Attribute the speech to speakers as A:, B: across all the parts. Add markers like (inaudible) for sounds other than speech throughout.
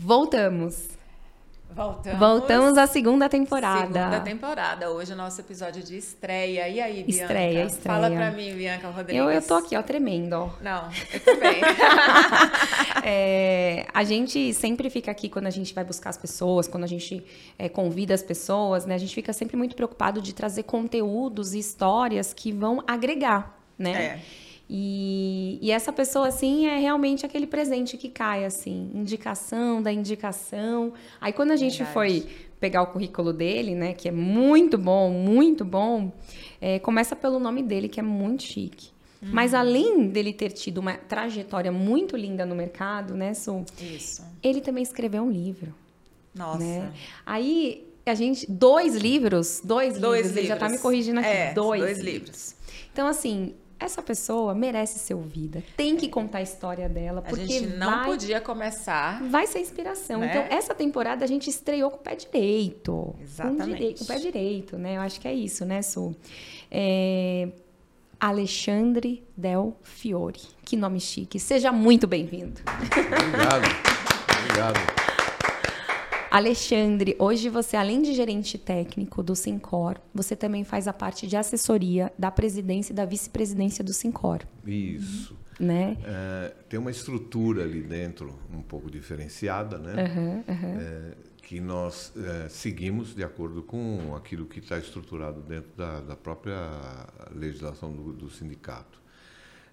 A: Voltamos.
B: Voltamos.
A: Voltamos à segunda temporada.
B: Segunda temporada. Hoje é o nosso episódio de estreia. E aí, Bianca?
A: Estreia, estreia.
B: Fala pra mim, Bianca Rodrigues.
A: Eu, eu tô aqui, ó, tremendo, ó.
B: Não, eu também. (laughs) (laughs)
A: é, a gente sempre fica aqui quando a gente vai buscar as pessoas, quando a gente é, convida as pessoas, né? A gente fica sempre muito preocupado de trazer conteúdos e histórias que vão agregar, né?
B: É.
A: E, e, essa pessoa, assim, é realmente aquele presente que cai, assim, indicação da indicação. Aí, quando a gente
B: Verdade.
A: foi pegar o currículo dele, né, que é muito bom, muito bom, é, começa pelo nome dele, que é muito chique.
B: Uhum.
A: Mas além dele ter tido uma trajetória muito linda no mercado, né, Su?
B: Isso.
A: Ele também escreveu um livro.
B: Nossa.
A: Né? Aí a gente. Dois livros? Dois,
B: Dois
A: livros. Ele já tá
B: livros.
A: me corrigindo aqui.
B: É,
A: dois,
B: dois
A: livros.
B: livros.
A: Então, assim, essa pessoa merece ser ouvida. Tem que contar a história dela.
B: A
A: Porque
B: gente não
A: vai,
B: podia começar.
A: vai ser inspiração.
B: Né?
A: Então, essa temporada a gente estreou com o pé direito. Com,
B: Exatamente.
A: direi- com o pé direito, né? Eu acho que é isso, né, Su? É, Alexandre Del Fiore. Que nome chique. Seja muito bem-vindo.
C: Obrigado. Obrigado.
A: Alexandre, hoje você, além de gerente técnico do Sincor, você também faz a parte de assessoria da presidência e da vice-presidência do Sincor,
C: Isso.
A: né?
C: É, tem uma estrutura ali dentro um pouco diferenciada, né?
A: Aham, aham.
C: É, que nós é, seguimos de acordo com aquilo que está estruturado dentro da, da própria legislação do, do sindicato.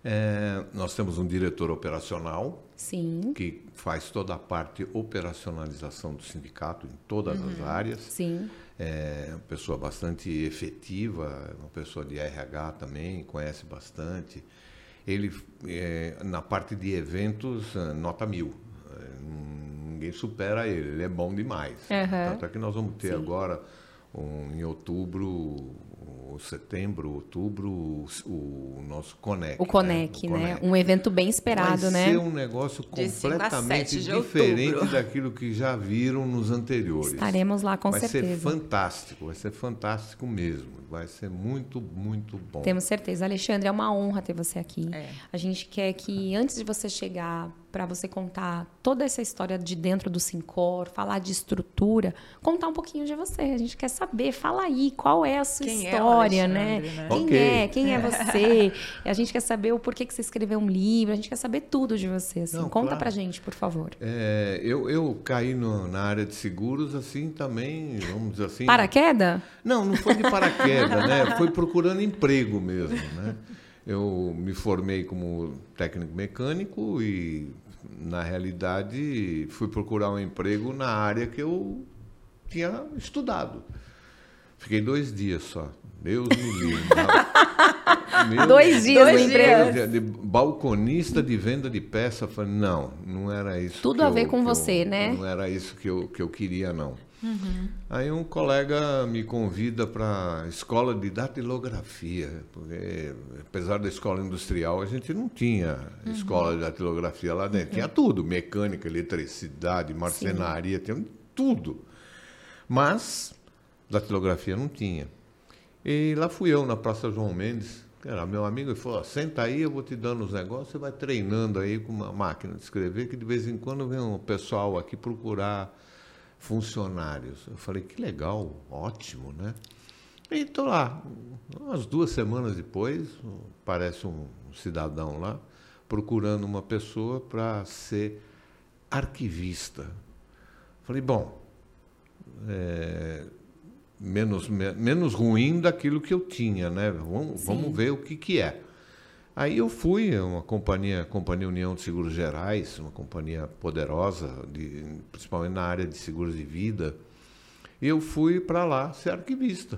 C: É, nós temos um diretor operacional
A: Sim,
C: que faz toda a parte operacionalização do sindicato em todas as áreas.
A: sim.
C: É uma pessoa bastante efetiva, uma pessoa de RH também, conhece bastante. Ele, é, na parte de eventos, é, nota mil. É, Ninguém supera ele, ele é bom demais.
A: Aham.
C: Tanto é que nós vamos ter
A: Sim.
C: agora, um, em outubro, ou setembro, outubro, o, o nosso Conec.
A: O Conec,
C: O
A: né?
C: Conec.
A: Um evento bem esperado,
C: Vai
A: né?
C: ser um negócio completamente diferente
B: outubro.
C: daquilo que já viram nos anteriores.
A: Estaremos lá com
C: vai
A: certeza.
C: ser fantástico, vai ser fantástico mesmo. Vai ser muito, muito bom.
A: Temos certeza. Alexandre, é uma honra ter você aqui.
B: É.
A: A gente quer que, antes de você chegar, para você contar toda essa história de dentro do Sincor, falar de estrutura, contar um pouquinho de você. A gente quer saber, fala aí, qual é a sua
B: Quem é
A: história, né?
B: Alexandre, né?
A: Quem
C: Ok.
A: é? Quem é você? a gente quer saber o porquê que você escreveu um livro, a gente quer saber tudo de você. Assim.
C: Não,
A: Conta
C: claro.
A: pra gente, por favor.
C: É, eu, eu caí no- na área de seguros assim também, vamos dizer assim.
A: Paraqueda?
C: Não, não foi de paraquedas, né? Foi procurando emprego mesmo, né? Eu me formei como técnico mecânico e, na realidade, fui procurar um emprego na área que eu tinha estudado. Fiquei dois dias só. Deus me livre. (laughs) Meu
A: Dois dias
B: no
A: emprego.
C: De balconista de venda de peça. Falei, não, não era isso.
A: Tudo a ver
C: eu-
A: com
C: que eu-
A: você, né?
C: Não era isso que eu, que eu queria, não. Aí um colega me convida para a escola de datilografia, porque apesar da escola industrial, a gente não tinha escola de datilografia lá dentro. Tinha tudo, mecânica, eletricidade, marcenaria, tinha tudo. Mas datilografia não tinha. E lá fui eu, na Praça João Mendes, que era meu amigo, ele falou, "Ó, senta aí, eu vou te dando os negócios, você vai treinando aí com uma máquina de escrever, que de vez em quando vem um pessoal aqui procurar funcionários. Eu falei, que legal, ótimo, né? E estou lá, umas duas semanas depois, parece um cidadão lá, procurando uma pessoa para ser arquivista. Falei, bom, é, menos, me- menos ruim daquilo que eu tinha, né? Vamos, vamos ver o que, que é. Aí eu fui, uma companhia, Companhia União de Seguros Gerais, uma companhia poderosa, de, principalmente na área de seguros de vida. E eu fui para lá ser arquivista.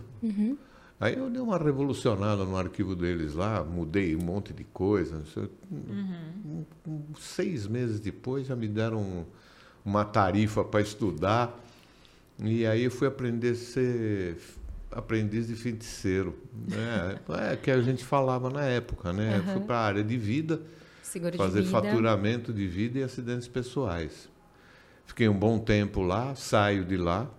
C: Aí eu dei uma revolucionada no arquivo deles lá, mudei um monte de coisa. sei. Um- um- seis meses depois já me deram um- uma tarifa para estudar. E aí eu fui aprender a ser aprendiz de feiticeiro. Né? É que a gente falava na época, né? Fui para a área de vida,
A: Seguro
C: fazer
A: de vida.
C: faturamento de vida e acidentes pessoais. Fiquei um bom tempo lá, saio de lá.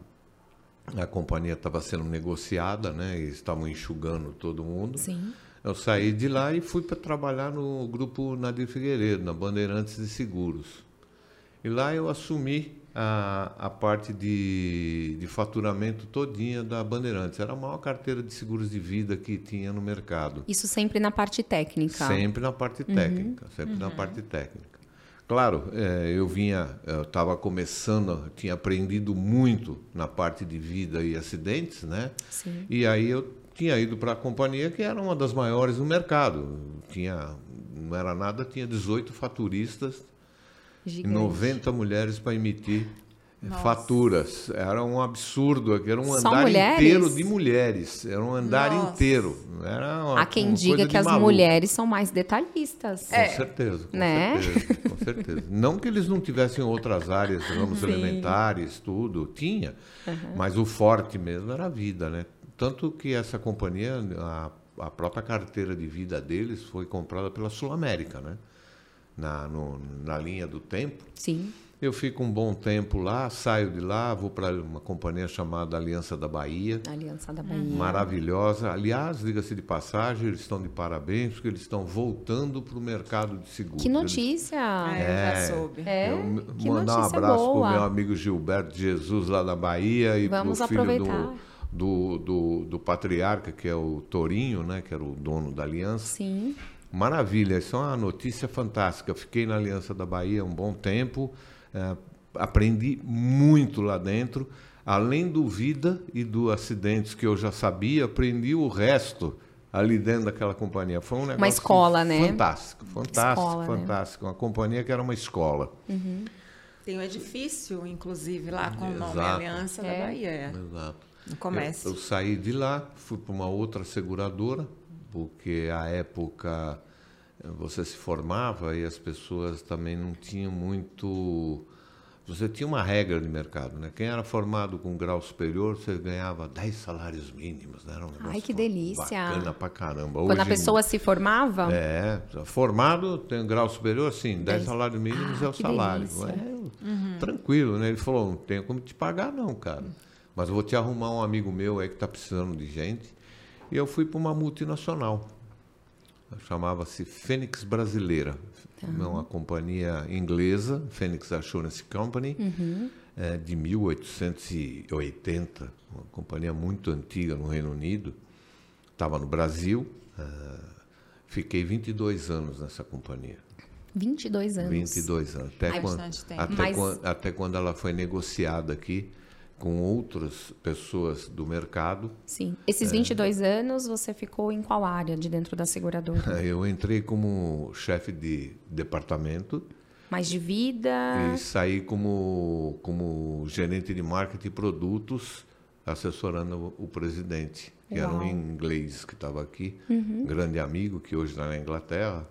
C: A companhia estava sendo negociada, né? E estavam enxugando todo mundo.
A: Sim.
C: Eu saí de lá e fui para trabalhar no grupo Nadir Figueiredo, na Bandeirantes de Seguros. E lá eu assumi a, a parte de, de faturamento todinha da Bandeirantes. Era a maior carteira de seguros de vida que tinha no mercado.
A: Isso sempre na parte técnica.
C: Sempre na parte técnica, sempre na parte técnica. Claro, eh, eu vinha, eu estava começando, tinha aprendido muito na parte de vida e acidentes, né?
A: Sim.
C: E aí eu tinha ido para a companhia que era uma das maiores no mercado. Tinha, não era nada, tinha 18 faturistas
A: Gigante.
C: 90 mulheres para emitir
B: Nossa.
C: faturas. Era um absurdo, era um
A: Só
C: andar
A: mulheres?
C: inteiro de mulheres. Era um andar
B: Nossa.
C: inteiro. Era uma,
A: Há quem
C: uma
A: diga que as
C: maluco.
A: mulheres são mais detalhistas.
C: Com certeza, com
A: Né?
C: certeza, com (laughs) certeza. Não que eles não tivessem outras áreas, ramos
A: Sim.
C: elementares, tudo, tinha, mas o forte mesmo era a vida, né? Tanto que essa companhia, a, a própria carteira de vida deles foi comprada pela Sul América, né? Na, no- na linha do tempo.
A: Sim.
C: Eu fico um bom tempo lá, saio de lá, vou para uma companhia chamada Aliança da Bahia
A: Aliança da Bahia.
C: maravilhosa. Aliás, diga-se de passagem, eles estão de parabéns porque eles estão voltando para o mercado de seguros.
A: Que notícia!
B: É, eu já soube.
A: É,
C: Eu
A: que
C: mandar um abraço para o meu amigo Gilberto Jesus lá da Bahia e para o filho
A: aproveitar.
C: do, do, do, do patriarca, que é o Torinho, né, que era o dono da Aliança.
A: Sim.
C: Maravilha, isso é uma notícia fantástica. Eu fiquei na Aliança da Bahia um bom tempo, eh, aprendi muito lá dentro. Além do vida e do acidentes que eu já sabia, aprendi o resto ali dentro daquela companhia. Foi um negócio
A: escola, né?
C: Fantástico, fantástico,
A: Escola, né?
C: fantástico. Uma companhia que era uma escola.
B: Tem um edifício, inclusive, lá com o nome
C: Exato.
B: Aliança
A: É.
B: da Bahia. é,
C: Exato.
B: No comércio.
C: Eu, eu saí de lá, fui para uma outra seguradora, porque à época eh, você se formava e as pessoas também não tinham muito. Você tinha uma regra de mercado, né? Quem era formado com grau superior, você ganhava 10 salários mínimos, né? Era um negócio
A: que delícia.
C: Bacana pra caramba.
A: Quando a
C: Hoje,
A: pessoa se formava,
C: É, formado, tem grau superior, sim, 10
A: Dez.
C: salários mínimos
A: Ah,
C: é o salário. É, Tranquilo, né? Ele falou, não tenho como te pagar não, cara. Mas eu vou te arrumar um amigo meu aí que está precisando de gente. E eu fui para uma multinacional. Chamava-se Fênix Brasileira. É uma companhia inglesa, Phoenix Assurance Company, é, de 1880, uma companhia muito antiga no Reino Unido. Estava no Brasil. ah, fiquei 22 anos nessa companhia.
A: 22 anos.
C: 22 anos. Até,
B: Ai,
C: quando,
B: bastante tempo.
C: até,
A: Mas-
C: quan- até quando ela foi negociada aqui com outras pessoas do mercado.
A: Sim.
C: É.
A: Esses 22 anos, você ficou em qual área de dentro da seguradora? (laughs)
C: Eu entrei como chefe de departamento
A: Mais de vida?
C: e saí como, como gerente de marketing e produtos, assessorando o, presidente, que era um
A: Uau. Uhum.
C: inglês que estava aqui, um grande amigo que hoje está na Inglaterra.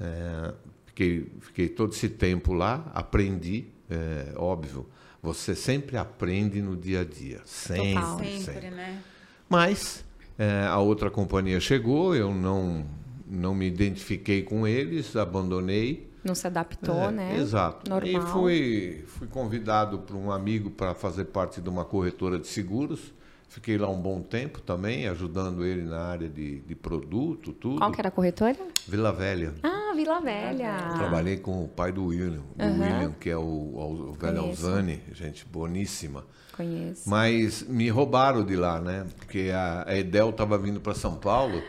C: É, fiquei, fiquei todo esse tempo lá, aprendi, é, óbvio. Você sempre aprende no dia a dia, sempre,
A: Total.
B: Sempre,
C: sempre.
B: né?
C: Mas é, a outra companhia chegou, eu não não me identifiquei com eles, abandonei.
A: Não se adaptou,
C: É,
A: né?
C: Exato.
A: Normal.
C: E fui, fui convidado por um amigo para fazer parte de uma corretora de seguros. Fiquei lá um bom tempo também, ajudando ele na área de, de produto, tudo.
A: Qual que era a corretora?
C: Vila Velha.
A: Ah, Vila Velha.
C: Trabalhei com o pai do William, o
A: Aham.
C: William, que é o, o, o velho. Alzani, gente boníssima.
A: Conheço.
C: Mas me roubaram de lá, né? Porque a, a Edel estava vindo para São Paulo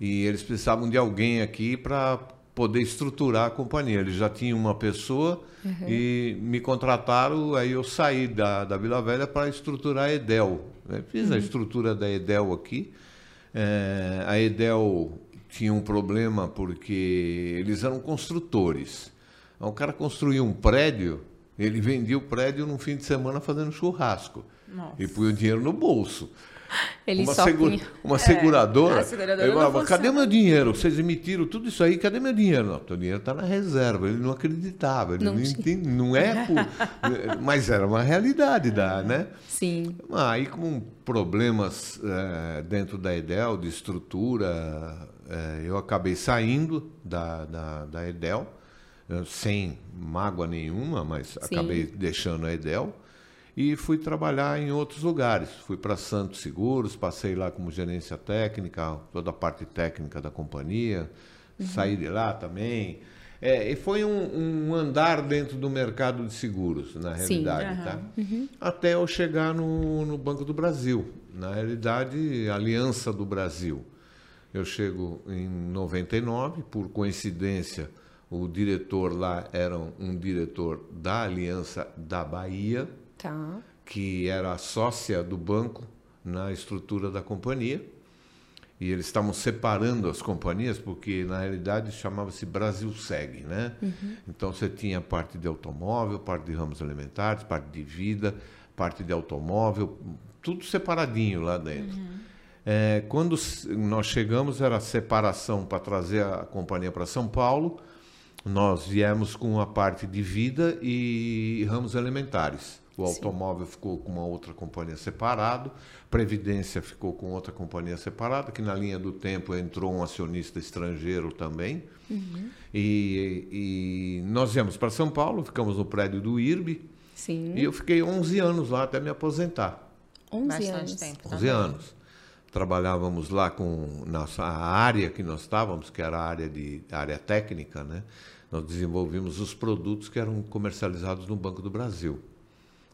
C: e eles precisavam de alguém aqui para poder estruturar a companhia. Eles já tinham uma pessoa e me contrataram, aí eu saí da, da Vila Velha para estruturar a Edel. né? Fiz a estrutura da Edel aqui. É, a Edel tinha um problema porque eles eram construtores. Então, o cara construía um prédio, ele vendia o prédio num fim de semana fazendo churrasco.
B: Nossa.
C: E punha o dinheiro no bolso. (laughs)
A: Ele
C: uma, segura- uma seguradora.
B: a seguradora
C: falava, cadê
B: funciona."
C: meu dinheiro? Vocês emitiram tudo isso aí, cadê meu dinheiro? Não, teu dinheiro está na reserva. Ele não acreditava, ele
A: Não
C: não, entende, não é (laughs) por- Mas era uma realidade da, né?
A: Sim.
C: Aí com problemas eh, dentro da Edel, de estrutura, eh, eu acabei saindo da, da, da Edel, eh, sem mágoa nenhuma, mas acabei deixando a Edel e fui trabalhar em outros lugares. Fui para Santos Seguros, passei lá como gerência técnica, toda a parte técnica da companhia, saí de lá também. É, e foi um, um andar dentro do mercado de seguros, na
A: Sim.
C: realidade, tá? Até eu chegar no, no Banco do Brasil. Na realidade, Aliança do Brasil. Eu chego em 99, por coincidência, o diretor lá era um diretor da Aliança da Bahia,
A: Tá.
C: que era sócia do banco na estrutura da companhia. E eles estavam separando as companhias, porque na realidade chamava-se Brasil Seg, né? Então você tinha parte de automóvel, parte de ramos alimentares, parte de vida, parte de automóvel, tudo separadinho lá dentro. É, quando nós chegamos, era a separação para trazer a companhia para São Paulo. Nós viemos com a parte de vida e ramos alimentares. O automóvel ficou com uma outra companhia separado, Previdência ficou com outra companhia separada, que na linha do tempo entrou um acionista estrangeiro também. E, e nós viemos para São Paulo, ficamos no prédio do IRB,
A: Sim.
C: e eu fiquei 11 anos lá até me aposentar.
A: 11
B: Bastante
A: anos.
B: tempo.
C: 11
B: também.
C: anos. Trabalhávamos lá com nossa a área que nós estávamos, que era a área de a área técnica, né? Nós desenvolvimos os produtos que eram comercializados no Banco do Brasil.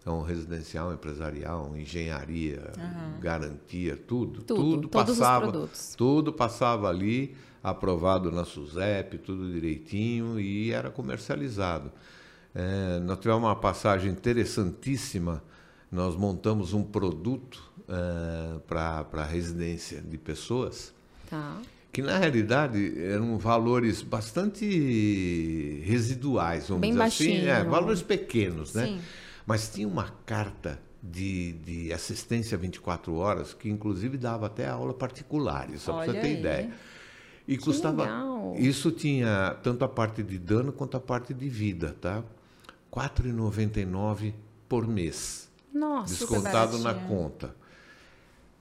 C: Então, residencial, empresarial, engenharia, garantia, tudo,
A: Tudo, os
C: passava, tudo passava ali, aprovado na SUSEP, tudo direitinho e era comercializado. É, nós tivemos uma passagem interessantíssima. Nós montamos um produto para a residência de pessoas
A: Tá.
C: que na realidade eram valores bastante residuais, vamos
A: Bem
C: dizer assim, é,
A: baixinho.
C: valores pequenos, né?
B: Sim.
C: Mas tinha uma carta de, de assistência 24 horas que inclusive dava até aula particulares, só para você ter
B: aí.
C: ideia. E custava.
A: legal.
C: Isso tinha tanto a parte de dano quanto a parte de vida, tá? R$ 4,99 por mês
A: Nossa.
C: descontado na conta.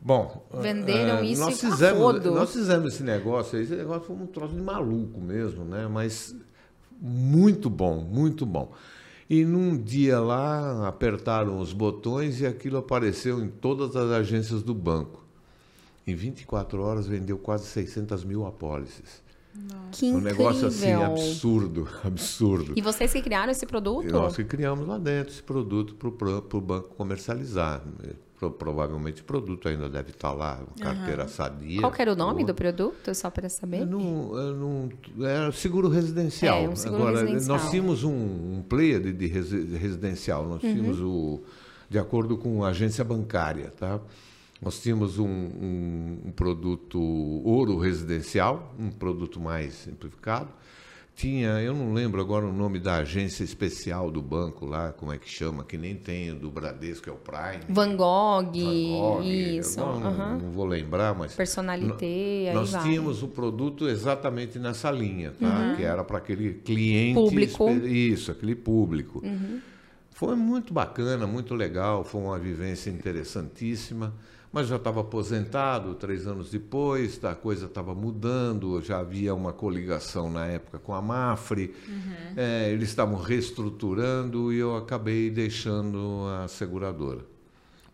C: Bom,
A: Venderam
C: eh,
A: isso
C: nós fizemos,
A: rodo.
C: nós fizemos esse negócio, esse negócio foi um troço de maluco mesmo, né? Mas muito bom, muito bom. E num dia lá apertaram os botões e aquilo apareceu em todas as agências do banco. Em 24 horas vendeu quase 600 mil apólices.
A: Que
C: Um
A: incrível.
C: negócio assim absurdo, (laughs) absurdo.
A: E vocês que criaram esse produto?
C: Nós que criamos lá dentro esse produto para o banco comercializar. Pro- provavelmente o produto ainda deve estar lá, carteira sadia.
A: Qual que era o nome do produto, só para saber?
C: Eu não, eu não, era seguro residencial.
A: É, um seguro
C: Agora,
A: residencial.
C: nós tínhamos um, um player de, de resi- residencial. Nós
A: Uhum.
C: tínhamos o, de acordo com a agência bancária, tá? Nós tínhamos um, um, um produto ouro residencial, um produto mais simplificado. Tinha, eu não lembro agora o nome da agência especial do banco lá, como é que chama, que nem tem o do Bradesco, é o Prime.
A: Van Gogh,
C: Van Gogh,
A: isso.
C: não,
A: aham.
C: não vou lembrar, mas
A: Personalité,
C: nós
A: vai.
C: tínhamos o produto exatamente nessa linha, tá? Que era para aquele cliente
A: Público.
C: Isso, aquele público. Foi muito bacana, muito legal, foi uma vivência interessantíssima. Mas já estava aposentado três anos depois, a coisa estava mudando, já havia uma coligação na época com a Mafre, eh, eles estavam reestruturando e eu acabei deixando a seguradora.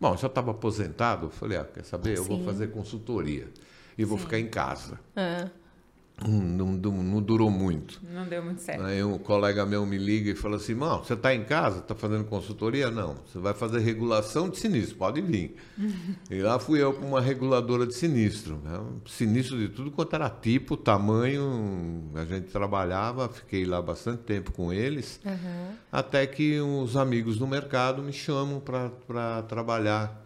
C: Bom, já estava aposentado, falei, ah, quer saber, eu vou
A: Sim.
C: fazer consultoria e vou ficar em casa. Hum, Não, não, não durou muito.
B: Não deu muito certo.
C: Aí um colega meu me liga e fala assim, irmão, você está em casa, está fazendo consultoria? Não, você vai fazer regulação de sinistro, pode vir. (laughs) e lá fui eu para uma reguladora de sinistro. né? Sinistro de tudo quanto era tipo, tamanho, a gente trabalhava, fiquei lá bastante tempo com eles,
A: aham.
C: até que os amigos no mercado me chamam para trabalhar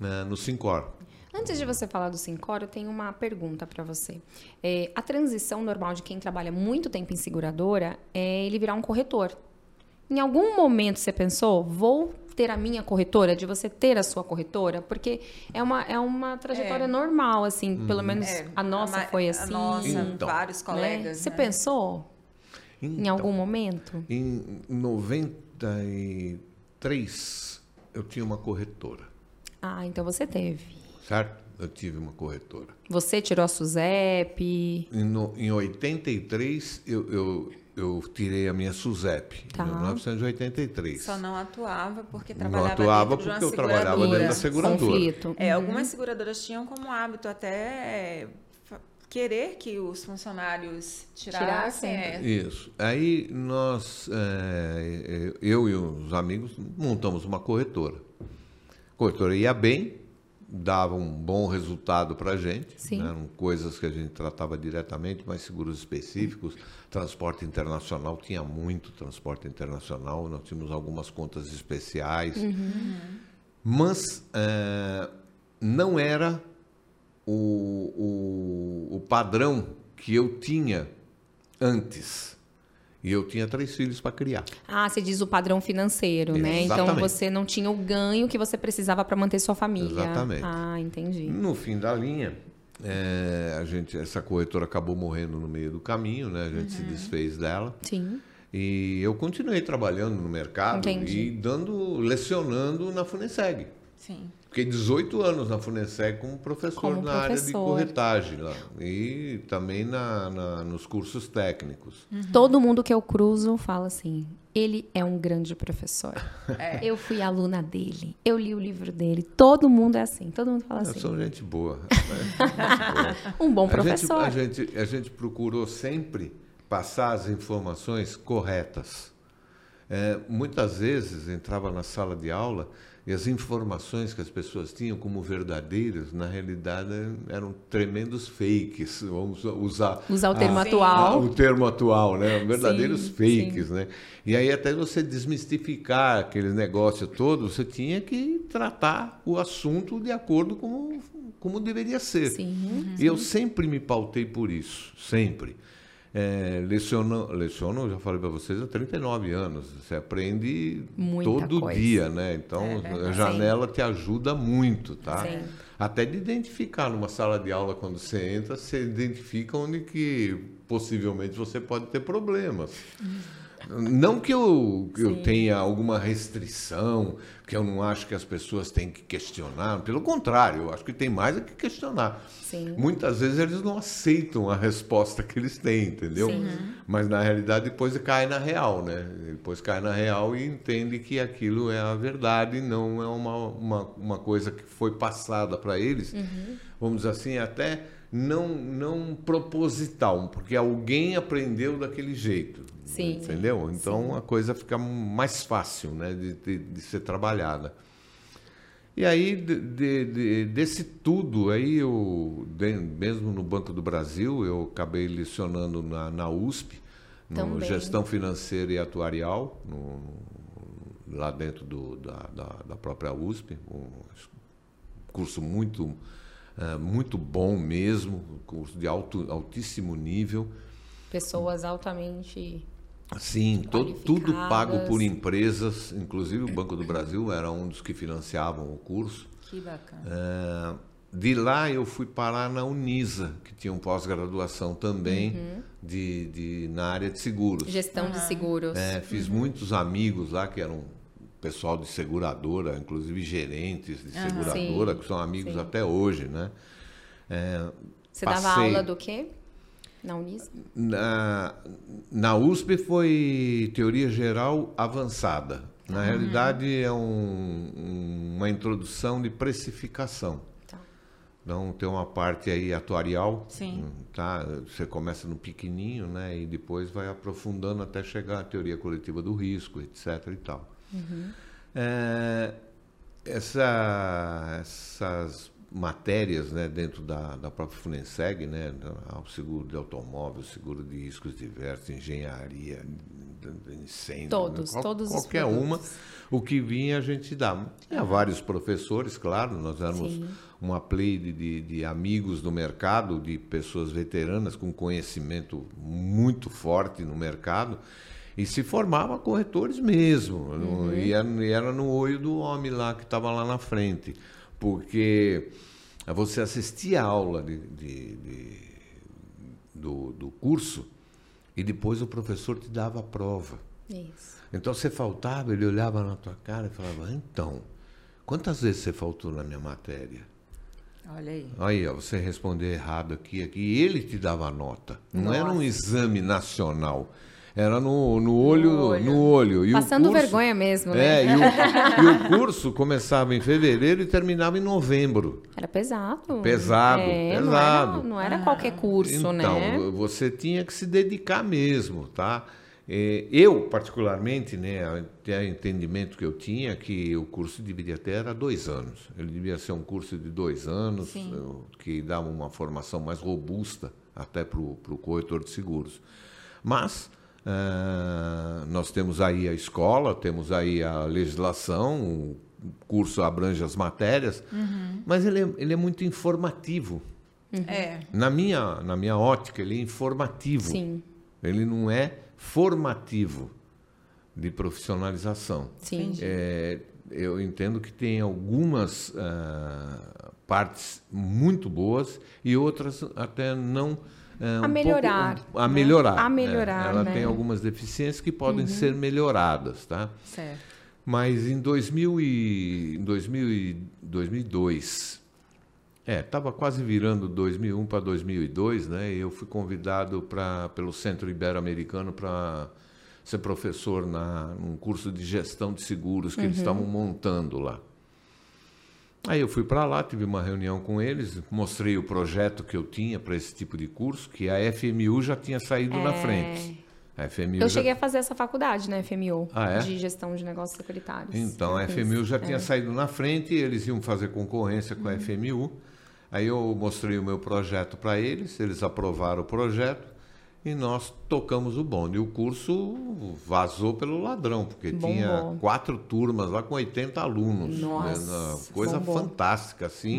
C: né, no Sincor.
A: Antes de você falar do Sincor, eu tenho uma pergunta para você. É, a transição normal de quem trabalha muito tempo em seguradora é ele virar um corretor. Em algum momento você pensou, vou ter a minha corretora, de você ter a sua corretora? Porque é uma, é uma trajetória
B: É.
A: normal, assim, pelo menos
B: É,
A: a nossa
B: ma-
A: foi
B: a
A: assim.
B: nossa,
C: Então.
B: vários
A: né?
B: colegas.
A: Você
B: né?
A: pensou em
C: Então,
A: algum momento?
C: Em 93, eu tinha uma corretora,
A: Ah, então você teve.
C: Certo? Eu tive uma corretora.
A: Você tirou a Suzep.
C: Em, no, em 83, eu, eu, eu tirei a minha SUSEP,
A: Tá.
C: em 1983.
B: Só não atuava porque
C: Não
B: trabalhava
C: atuava
B: dentro de uma
C: porque eu trabalhava dentro da
B: seguradora.
A: Conflito.
B: É, algumas seguradoras tinham como hábito até fa- querer que os funcionários tirassem.
A: Tirassem.
B: é.
C: Isso. Aí nós, é, eu e os amigos, montamos uma corretora. A corretora ia bem, dava um bom resultado para a gente.
A: Sim.
C: né? Eram coisas que a gente tratava diretamente, mas seguros específicos. Transporte internacional, tinha muito transporte internacional. Nós tínhamos algumas contas especiais. Mas é, não era o, o, o padrão que eu tinha antes. E eu tinha três filhos para criar.
A: Ah, você diz o padrão financeiro, né? Então
C: Exatamente.
A: você não tinha o ganho que você precisava para manter sua família.
C: Exatamente.
A: Ah, entendi.
C: No fim da linha, é, a gente, essa corretora acabou morrendo no meio do caminho, né? A gente se desfez dela.
A: Sim.
C: E eu continuei trabalhando no mercado
A: Entendi.
C: e dando, lecionando na Funeseg.
B: Sim.
C: Fiquei 18 anos na Funeseg como professor
A: Como
C: na área de
A: professor.
C: corretagem lá. E também na, na- nos cursos técnicos.
A: Todo mundo que eu cruzo fala assim: ele é um grande professor. (laughs)
B: É.
A: Eu fui aluna dele, eu li o livro dele. Todo mundo é assim, todo mundo fala
C: Eu
A: assim.
C: sou gente boa. né? (laughs) Gente boa.
A: Um bom
C: A gente,
A: professor.
C: a, gente, a gente procurou sempre passar as informações corretas. É, muitas vezes entrava na sala de aula e as informações que as pessoas tinham como verdadeiras, na realidade, eram tremendos fakes. Vamos usar
A: Usar o termo
C: a-
A: atual.
C: a- o termo atual, né? Verdadeiros
A: Sim,
C: fakes, né? E aí até você desmistificar aquele negócio todo, você tinha que tratar o assunto de acordo com como deveria ser.
A: Sim.
C: E eu sempre me pautei por isso, sempre. É, leciono, leciono, já falei para vocês, há 39 anos. Você aprende
A: Muita
C: todo
A: coisa.
C: dia, né? Então, a janela te ajuda muito, tá?
A: Sim.
C: Até de identificar numa sala de aula, quando você entra, você identifica onde que possivelmente você pode ter problemas. Não que eu, eu tenha alguma restrição, que eu não acho que as pessoas têm que questionar. Pelo contrário, eu acho que tem mais é que questionar.
A: Sim.
C: Muitas vezes eles não aceitam a resposta que eles têm, entendeu? Mas na realidade depois cai na real, né? Depois cai na real e entende que aquilo é a verdade, não é uma, uma, uma coisa que foi passada para eles, vamos dizer assim, até não, não proposital, porque alguém aprendeu daquele jeito.
A: Sim.
C: Entendeu? Então a coisa fica mais fácil né, de, de, de ser trabalhada. E aí, de- de- de- desse tudo, aí eu, mesmo no Banco do Brasil, eu acabei lecionando na, na USP, no
A: Também.
C: Gestão Financeira e Atuarial, no- lá dentro do- da, da, da própria USP, um curso muito, eh, muito bom mesmo, curso de alto, altíssimo nível.
A: Pessoas altamente.
C: Sim, todo, tudo pago por empresas, inclusive o Banco do Brasil era um dos que financiavam o curso.
B: Que bacana.
C: É, de lá eu fui parar na Unisa, que tinha um pós-graduação também
A: Uhum.
C: de, de, na área de seguros.
A: Gestão de seguros.
C: É, fiz muitos amigos lá que eram pessoal de seguradora, inclusive gerentes de seguradora,
A: Sim,
C: que são amigos
A: sim.
C: até hoje, né? É,
A: Você dava
C: passei-
A: aula do quê? Na Unis?
C: Na, na USP foi teoria geral avançada. Na realidade, é um- um- uma introdução de precificação.
A: Tá.
C: Então, tem uma parte aí atuarial.
B: Sim.
C: hum, Tá? Você começa no pequenininho, né? E depois vai aprofundando até chegar à teoria coletiva do risco, etc. e tal. É, essa- essas matérias né, dentro da, da própria Funenseg, né, seguro de automóvel, seguro de riscos diversos, engenharia, incêndio,
A: Todos,
C: qual-
A: todos os
C: qualquer uma, o que vinha a gente dá. Tinha vários professores, claro, nós éramos
A: Sim.
C: uma play de, de, de amigos do mercado, de pessoas veteranas com conhecimento muito forte no mercado. E se formava corretores mesmo. no- E, era, e era no olho do homem lá que estava lá na frente. Porque você assistia a aula de, de- de- do, do curso e depois o professor te dava a prova.
A: Isso.
C: Então você faltava, ele olhava na tua cara e falava, então, quantas vezes você faltou na minha matéria?
B: Olha aí.
C: Aí, ó, você respondeu errado aqui, aqui, e ele te dava a nota. Não era um exame nacional. Era no, no olho,
B: No olho.
C: no olho. E
A: Passando
C: curso-
A: vergonha mesmo, né?
C: É, e o, (laughs) e o curso começava em fevereiro e terminava em novembro.
A: Era pesado.
C: Pesado,
A: É,
C: pesado.
A: Não era, não era qualquer curso,
C: então,
A: né?
C: você tinha que se dedicar mesmo, tá? Eh, Eu, particularmente, né, até o entendimento que eu tinha que o curso deveria ter era dois anos. Ele devia ser um curso de dois anos,
B: Sim.
C: que dava uma formação mais robusta até para o corretor de seguros. Mas ah, nós temos aí a escola, temos aí a legislação, o curso abrange as matérias, mas ele é, ele é muito informativo.
B: É.
C: Na minha, na minha ótica, ele é informativo.
A: Sim,
C: Ele não é formativo de profissionalização.
A: sim.
C: É, eu entendo que tem algumas ah, partes muito boas e outras até não.
A: A
C: um
A: melhorar,
C: pouco- a
A: né?
C: melhorar.
A: A
C: é.
A: melhorar,
C: ela
A: né?
C: tem algumas deficiências que podem ser melhoradas, tá?
B: Certo.
C: Mas em 2000 e, em 2000 e 2002, é, estava quase virando 2001 para 2002, né? E eu fui convidado pra, pelo Centro Ibero-Americano para ser professor na, num curso de gestão de seguros que eles estavam montando lá. Aí eu fui para lá, tive uma reunião com eles, mostrei o projeto que eu tinha para esse tipo de curso, que a FMU já tinha saído na frente. A FMU
A: É. Eu
C: já
A: cheguei a fazer essa faculdade na FMU,
C: Ah, é?
A: de gestão de negócios securitários.
C: Então, a FMU já
A: É.
C: tinha saído na frente, eles iam fazer concorrência com a
A: Uhum.
C: FMU. Aí eu mostrei o meu projeto para eles, eles aprovaram o projeto e nós tocamos o bonde. E o curso vazou pelo ladrão, porque tinha quatro turmas lá com 80 alunos.
A: Nossa,
C: Coisa
A: bombou.
C: fantástica, assim.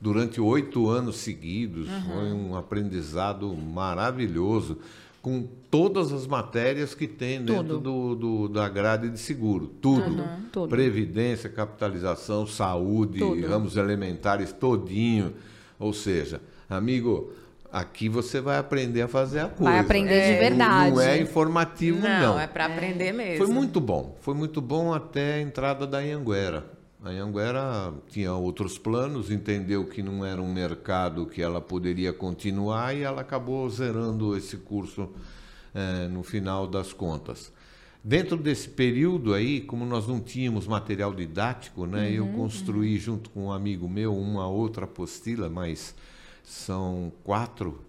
C: Durante oito anos seguidos.
A: Uhum.
C: Foi um aprendizado maravilhoso. Com todas as matérias que tem dentro do, do- da grade de seguro. Tudo.
A: tudo.
C: Previdência, capitalização, saúde,
A: Tudo.
C: ramos elementares, todinho. Ou seja, amigo, aqui você vai aprender a fazer a coisa.
A: aprender de
C: Não-
A: verdade.
C: Não é informativo, não.
B: Não, é para aprender mesmo.
C: Foi muito bom. Foi muito bom até a entrada da Anhanguera. A Anhanguera tinha outros planos, entendeu que não era um mercado que ela poderia continuar e ela acabou zerando esse curso eh, no final das contas. Dentro desse período aí, como nós não tínhamos material didático, né, eu construí junto com um amigo meu uma outra apostila, mas são quatro,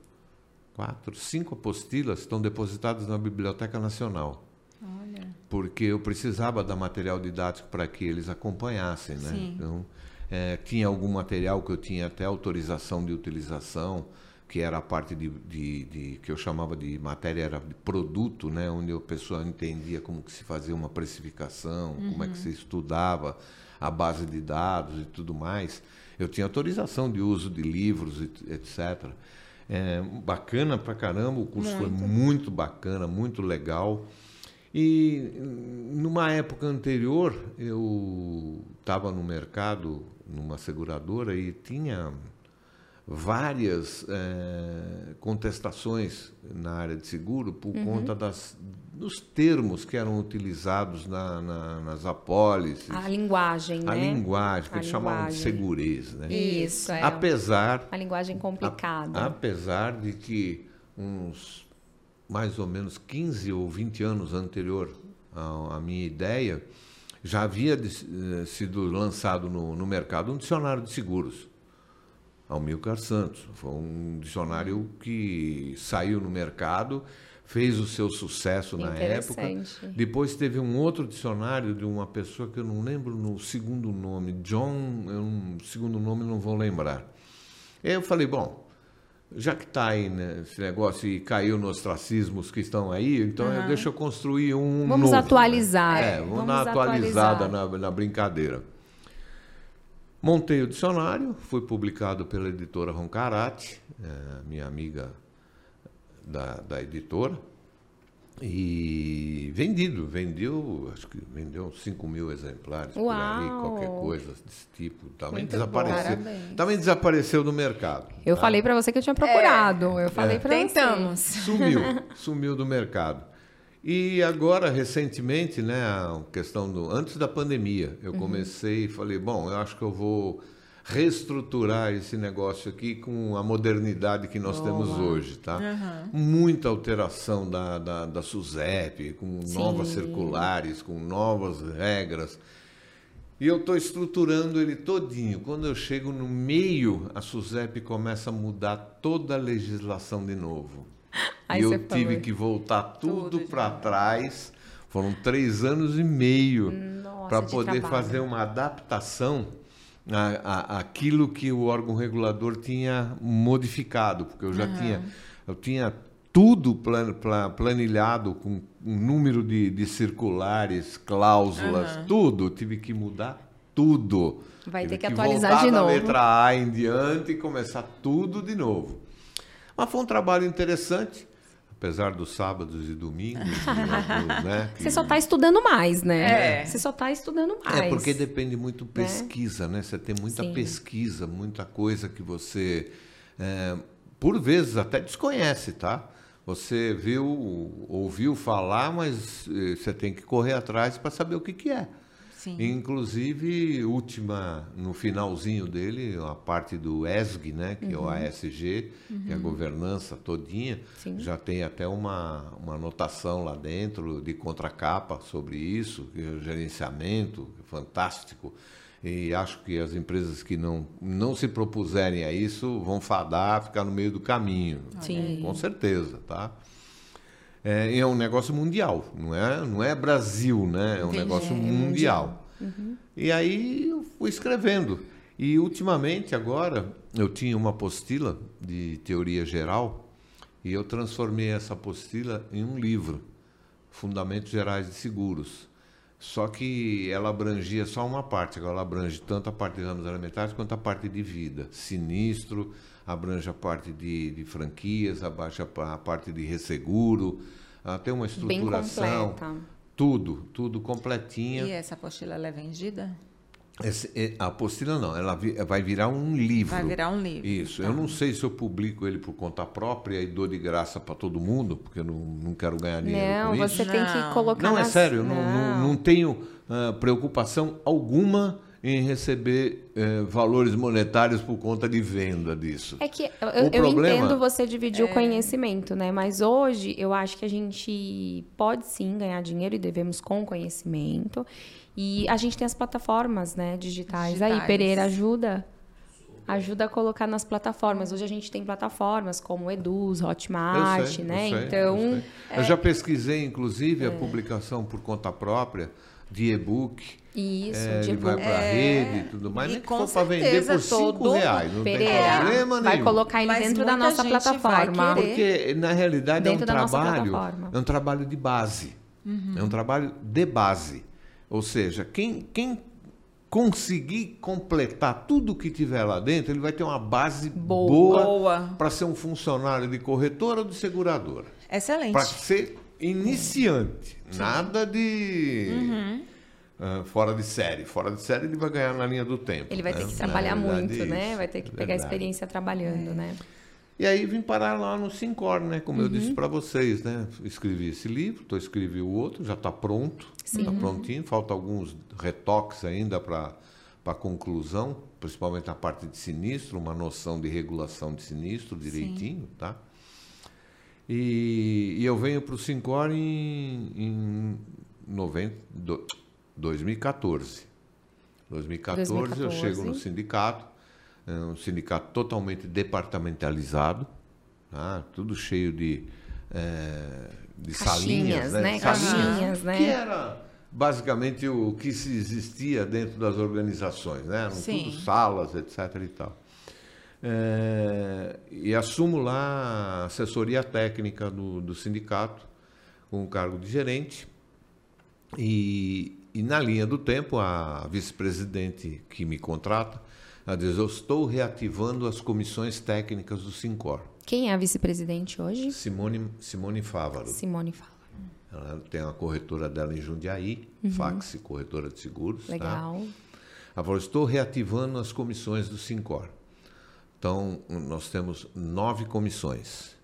C: quatro, cinco apostilas estão depositadas na Biblioteca Nacional
B: Olha.
C: porque eu precisava dar material didático para que eles acompanhassem, né?
B: Sim.
C: Então, eh, tinha algum material que eu tinha até autorização de utilização, que era a parte de, de- de- que eu chamava de matéria era de produto, né? Onde a pessoa entendia como que se fazia uma precificação, como é que se estudava a base de dados e tudo mais. Eu tinha autorização de uso de livros, etc. É, bacana pra caramba, o curso foi muito bacana, muito legal. E numa época anterior, eu estava no mercado, numa seguradora, e tinha várias eh, contestações na área de seguro por conta das, dos termos que eram utilizados na- na- nas apólices,
A: A linguagem, né?
C: a linguagem, que
A: A
C: eles chamavam de
A: linguagem.
C: segurez. Né?
A: Isso, é.
C: Apesar
A: A linguagem complicada.
C: a- apesar de que uns mais ou menos 15 ou 20 anos anterior à, à minha ideia, já havia de- eh, sido lançado no, no mercado um dicionário de seguros. Almilcar Santos. Foi um dicionário que saiu no mercado, fez o seu sucesso na época. Depois teve um outro dicionário de uma pessoa que eu não lembro no segundo nome, John, eu não, segundo nome não vou lembrar. Aí eu falei, bom, já que está aí né, esse negócio e caiu nos ostracismos que estão aí, então eu, deixa eu construir um
A: Vamos
C: novo,
A: atualizar.
C: Né? É, vamos,
A: Vamos
C: dar uma atualizada
A: atualizar.
C: na, na brincadeira. Montei o dicionário, foi publicado pela editora Roncarate, eh, minha amiga da, da editora, e vendido, vendeu, acho que vendeu 5 mil exemplares por aí,
A: Uau!
C: qualquer coisa desse tipo. Também
A: Muito
C: desapareceu.
B: Parabéns.
C: Também desapareceu do mercado.
A: Eu
C: tá?
A: falei pra você que eu tinha procurado.
C: É.
A: Eu falei pra
B: Tentamos.
C: Sumiu, sumiu do mercado. E agora, recentemente, né, a questão do. Antes da pandemia, eu comecei e falei, bom, eu acho que eu vou reestruturar esse negócio aqui com a modernidade que nós
A: Boa.
C: temos hoje, tá? Muita alteração da, da, da SUSEP, com
A: Sim.
C: novas circulares, com novas regras. E eu estou estruturando ele todinho. Quando eu chego no meio, a SUSEP começa a mudar toda a legislação de novo. (laughs)
A: Aí
C: e eu tive
A: falou.
C: que voltar tudo
B: Tudo
C: para trás. Foram três anos e meio para
A: de
C: poder
A: trabalho.
C: fazer uma adaptação a, a, àquilo que o órgão regulador tinha modificado, porque eu já tinha, eu tinha tudo plan, pla- planilhado com um número de, de circulares, cláusulas, tudo. Eu tive que mudar tudo.
A: Vai
C: Tive
A: ter que atualizar
C: voltar
A: de
C: da
A: novo.
C: letra A em diante e começar tudo de novo. Mas foi um trabalho interessante, apesar dos sábados e domingos, do- (laughs) do- né?
A: Você só está estudando mais, né?
B: É.
A: Você só está estudando mais.
C: É porque depende muito pesquisa, né? Você tem muita
A: Sim.
C: pesquisa, muita coisa que você, é, por vezes, até desconhece, tá? Você viu, ouviu falar, mas eh, você tem que correr atrás para saber o que, que é.
B: Sim.
C: Inclusive, última, no finalzinho dele, a parte do ESG, né, que é o ASG, que é a governança todinha,
A: Sim.
C: já tem até uma, uma anotação lá dentro de contracapa sobre isso, que é o gerenciamento, é fantástico. E acho que as empresas que não, não se propuserem a isso vão fadar, ficar no meio do caminho.
A: Sim.
C: Com certeza, tá? É, é um negócio mundial, não é, não é Brasil, né? É um
B: Entendi.
C: negócio
B: É
C: mundial. E aí eu fui escrevendo. E ultimamente, agora, eu tinha uma apostila de teoria geral e eu transformei essa apostila em um livro, Fundamentos Gerais de Seguros. Só que ela abrangia só uma parte, agora ela abrange tanto a parte de ramos alimentares quanto a parte de vida. Sinistro, abrange a parte de, de franquias, abaixa a parte de resseguro, ela tem uma
A: Bem
C: estruturação.
A: completa.
C: Tudo, tudo completinha.
B: E essa apostila é vendida?
C: É, a apostila não, ela vai virar um livro.
B: Vai virar um livro.
C: Isso.
B: Tá.
C: Eu não sei se eu publico ele por conta própria e dou de graça para todo mundo, porque eu não, não quero ganhar dinheiro
A: Não, você
C: isso.
A: tem que colocar
C: Não, é
A: nas-
C: sério, eu não, não, não tenho ah, preocupação alguma em receber eh, valores monetários por conta de venda disso.
A: É que eu, eu
C: problema-
A: entendo você dividir
B: É.
A: o conhecimento, né? Mas hoje eu acho que a gente pode sim ganhar dinheiro e devemos com conhecimento. E a gente tem as plataformas, né, digitais. Aí,
B: Digitais.
A: Pereira, ajuda. Ajuda a colocar nas plataformas. Hoje a gente tem plataformas como Eduz, Hotmart,
C: Eu sei, eu
A: né?
C: sei,
A: então,
C: eu, sei. Eu já pesquisei, inclusive, a publicação por conta própria de e-book.
A: Isso,
C: É,
A: de
C: ele vai para a rede e tudo mais.
B: E
C: Nem que
B: com
C: for para vender por cinco
B: todo
C: reais. Não tem
A: Pereira,
C: problema
A: vai
C: nenhum.
A: colocar ele
B: Mas
A: dentro da nossa
B: vai
A: plataforma.
C: Porque, na realidade, é um trabalho. É um trabalho de base. É um trabalho de base. Ou seja, quem, quem conseguir completar tudo que tiver lá dentro, ele vai ter uma base
A: Boa.
C: boa,
B: Boa.
C: para ser um funcionário de corretora ou de seguradora.
B: Excelente.
C: Para ser iniciante. Nada de.
A: Uhum.
C: Ah, fora de série. Fora de série ele vai ganhar na linha do tempo.
A: Ele vai
C: né?
A: ter que trabalhar muito, né?
C: isso.
A: Vai ter que
C: É
A: pegar
C: verdade.
A: experiência trabalhando, né?
C: E aí vim parar lá no Sincor, né? Como eu
A: Uhum.
C: disse para vocês, né? Escrevi esse livro, tô escrevi o outro, já está pronto, está prontinho. Falta alguns retoques ainda para para conclusão, principalmente na parte de sinistro, uma noção de regulação de sinistro direitinho, tá? E, e eu venho para o Sincor em, em 90, do- 2014. 2014 eu
A: 2014.
C: chego no sindicato, é um sindicato totalmente departamentalizado, tá? tudo cheio de, é, de
A: Caixinhas,
C: salinhas,
A: né?
C: Salinhas,
A: Caixinhas, né?
C: Que era basicamente o que se existia dentro das organizações, né? Eram
B: Sim.
C: tudo salas, etc. e tal. É, e assumo lá a assessoria técnica do, do sindicato, com o cargo de gerente. E, e na linha do tempo, a vice-presidente que me contrata, ela diz: Eu estou reativando as comissões técnicas do Sincor.
A: Quem é a vice-presidente hoje?
C: Simone, Simone Fávaro.
A: Simone fala.
C: Ela tem a corretora dela em Jundiaí, Fax, corretora de seguros. Tá?
A: Legal.
C: Ela falou, estou reativando as comissões do Sincor. Então, nós temos nove comissões.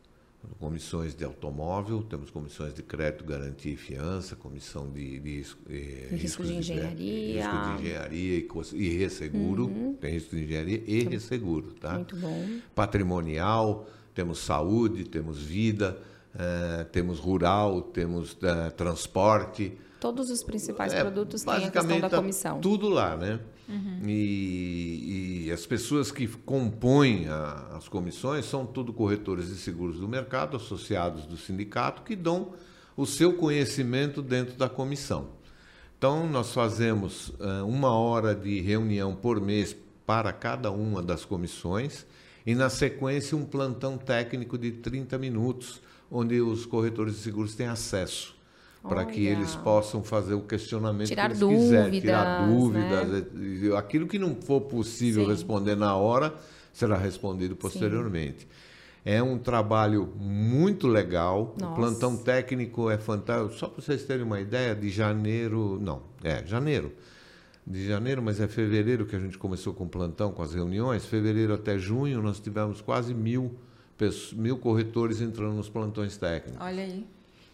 C: Comissões de automóvel, temos comissões de crédito, garantia e fiança, comissão de, de,
A: de eh, risco de engenharia,
C: risco de engenharia e, e resseguro, uhum. tem risco de engenharia e resseguro, tá?
A: Muito bom.
C: Patrimonial, temos saúde, temos vida, uh, temos rural, temos uh, transporte.
A: Todos os principais é, produtos têm a questão da tá comissão.
C: tudo lá, né? Uhum. E, e, as pessoas que compõem a, as comissões são tudo corretores de seguros do mercado, associados do sindicato, que dão o seu conhecimento dentro da comissão. Então, nós fazemos uh, uma hora de reunião por mês para cada uma das comissões e, na sequência, um plantão técnico de 30 minutos, onde os corretores de seguros têm acesso para que eles possam fazer o questionamento
A: tirar
C: que eles
A: dúvidas,
C: quiserem, tirar dúvidas.
A: Né?
C: Aquilo que não for possível Sim. responder na hora será respondido posteriormente. Sim. É um trabalho muito legal. Nossa. O plantão técnico é fantástico. Só para vocês terem uma ideia, de janeiro. Não, é janeiro. De janeiro, mas é fevereiro que a gente começou com o plantão, com as reuniões. Fevereiro até junho, nós tivemos quase mil, mil corretores entrando nos plantões técnicos.
B: Olha aí.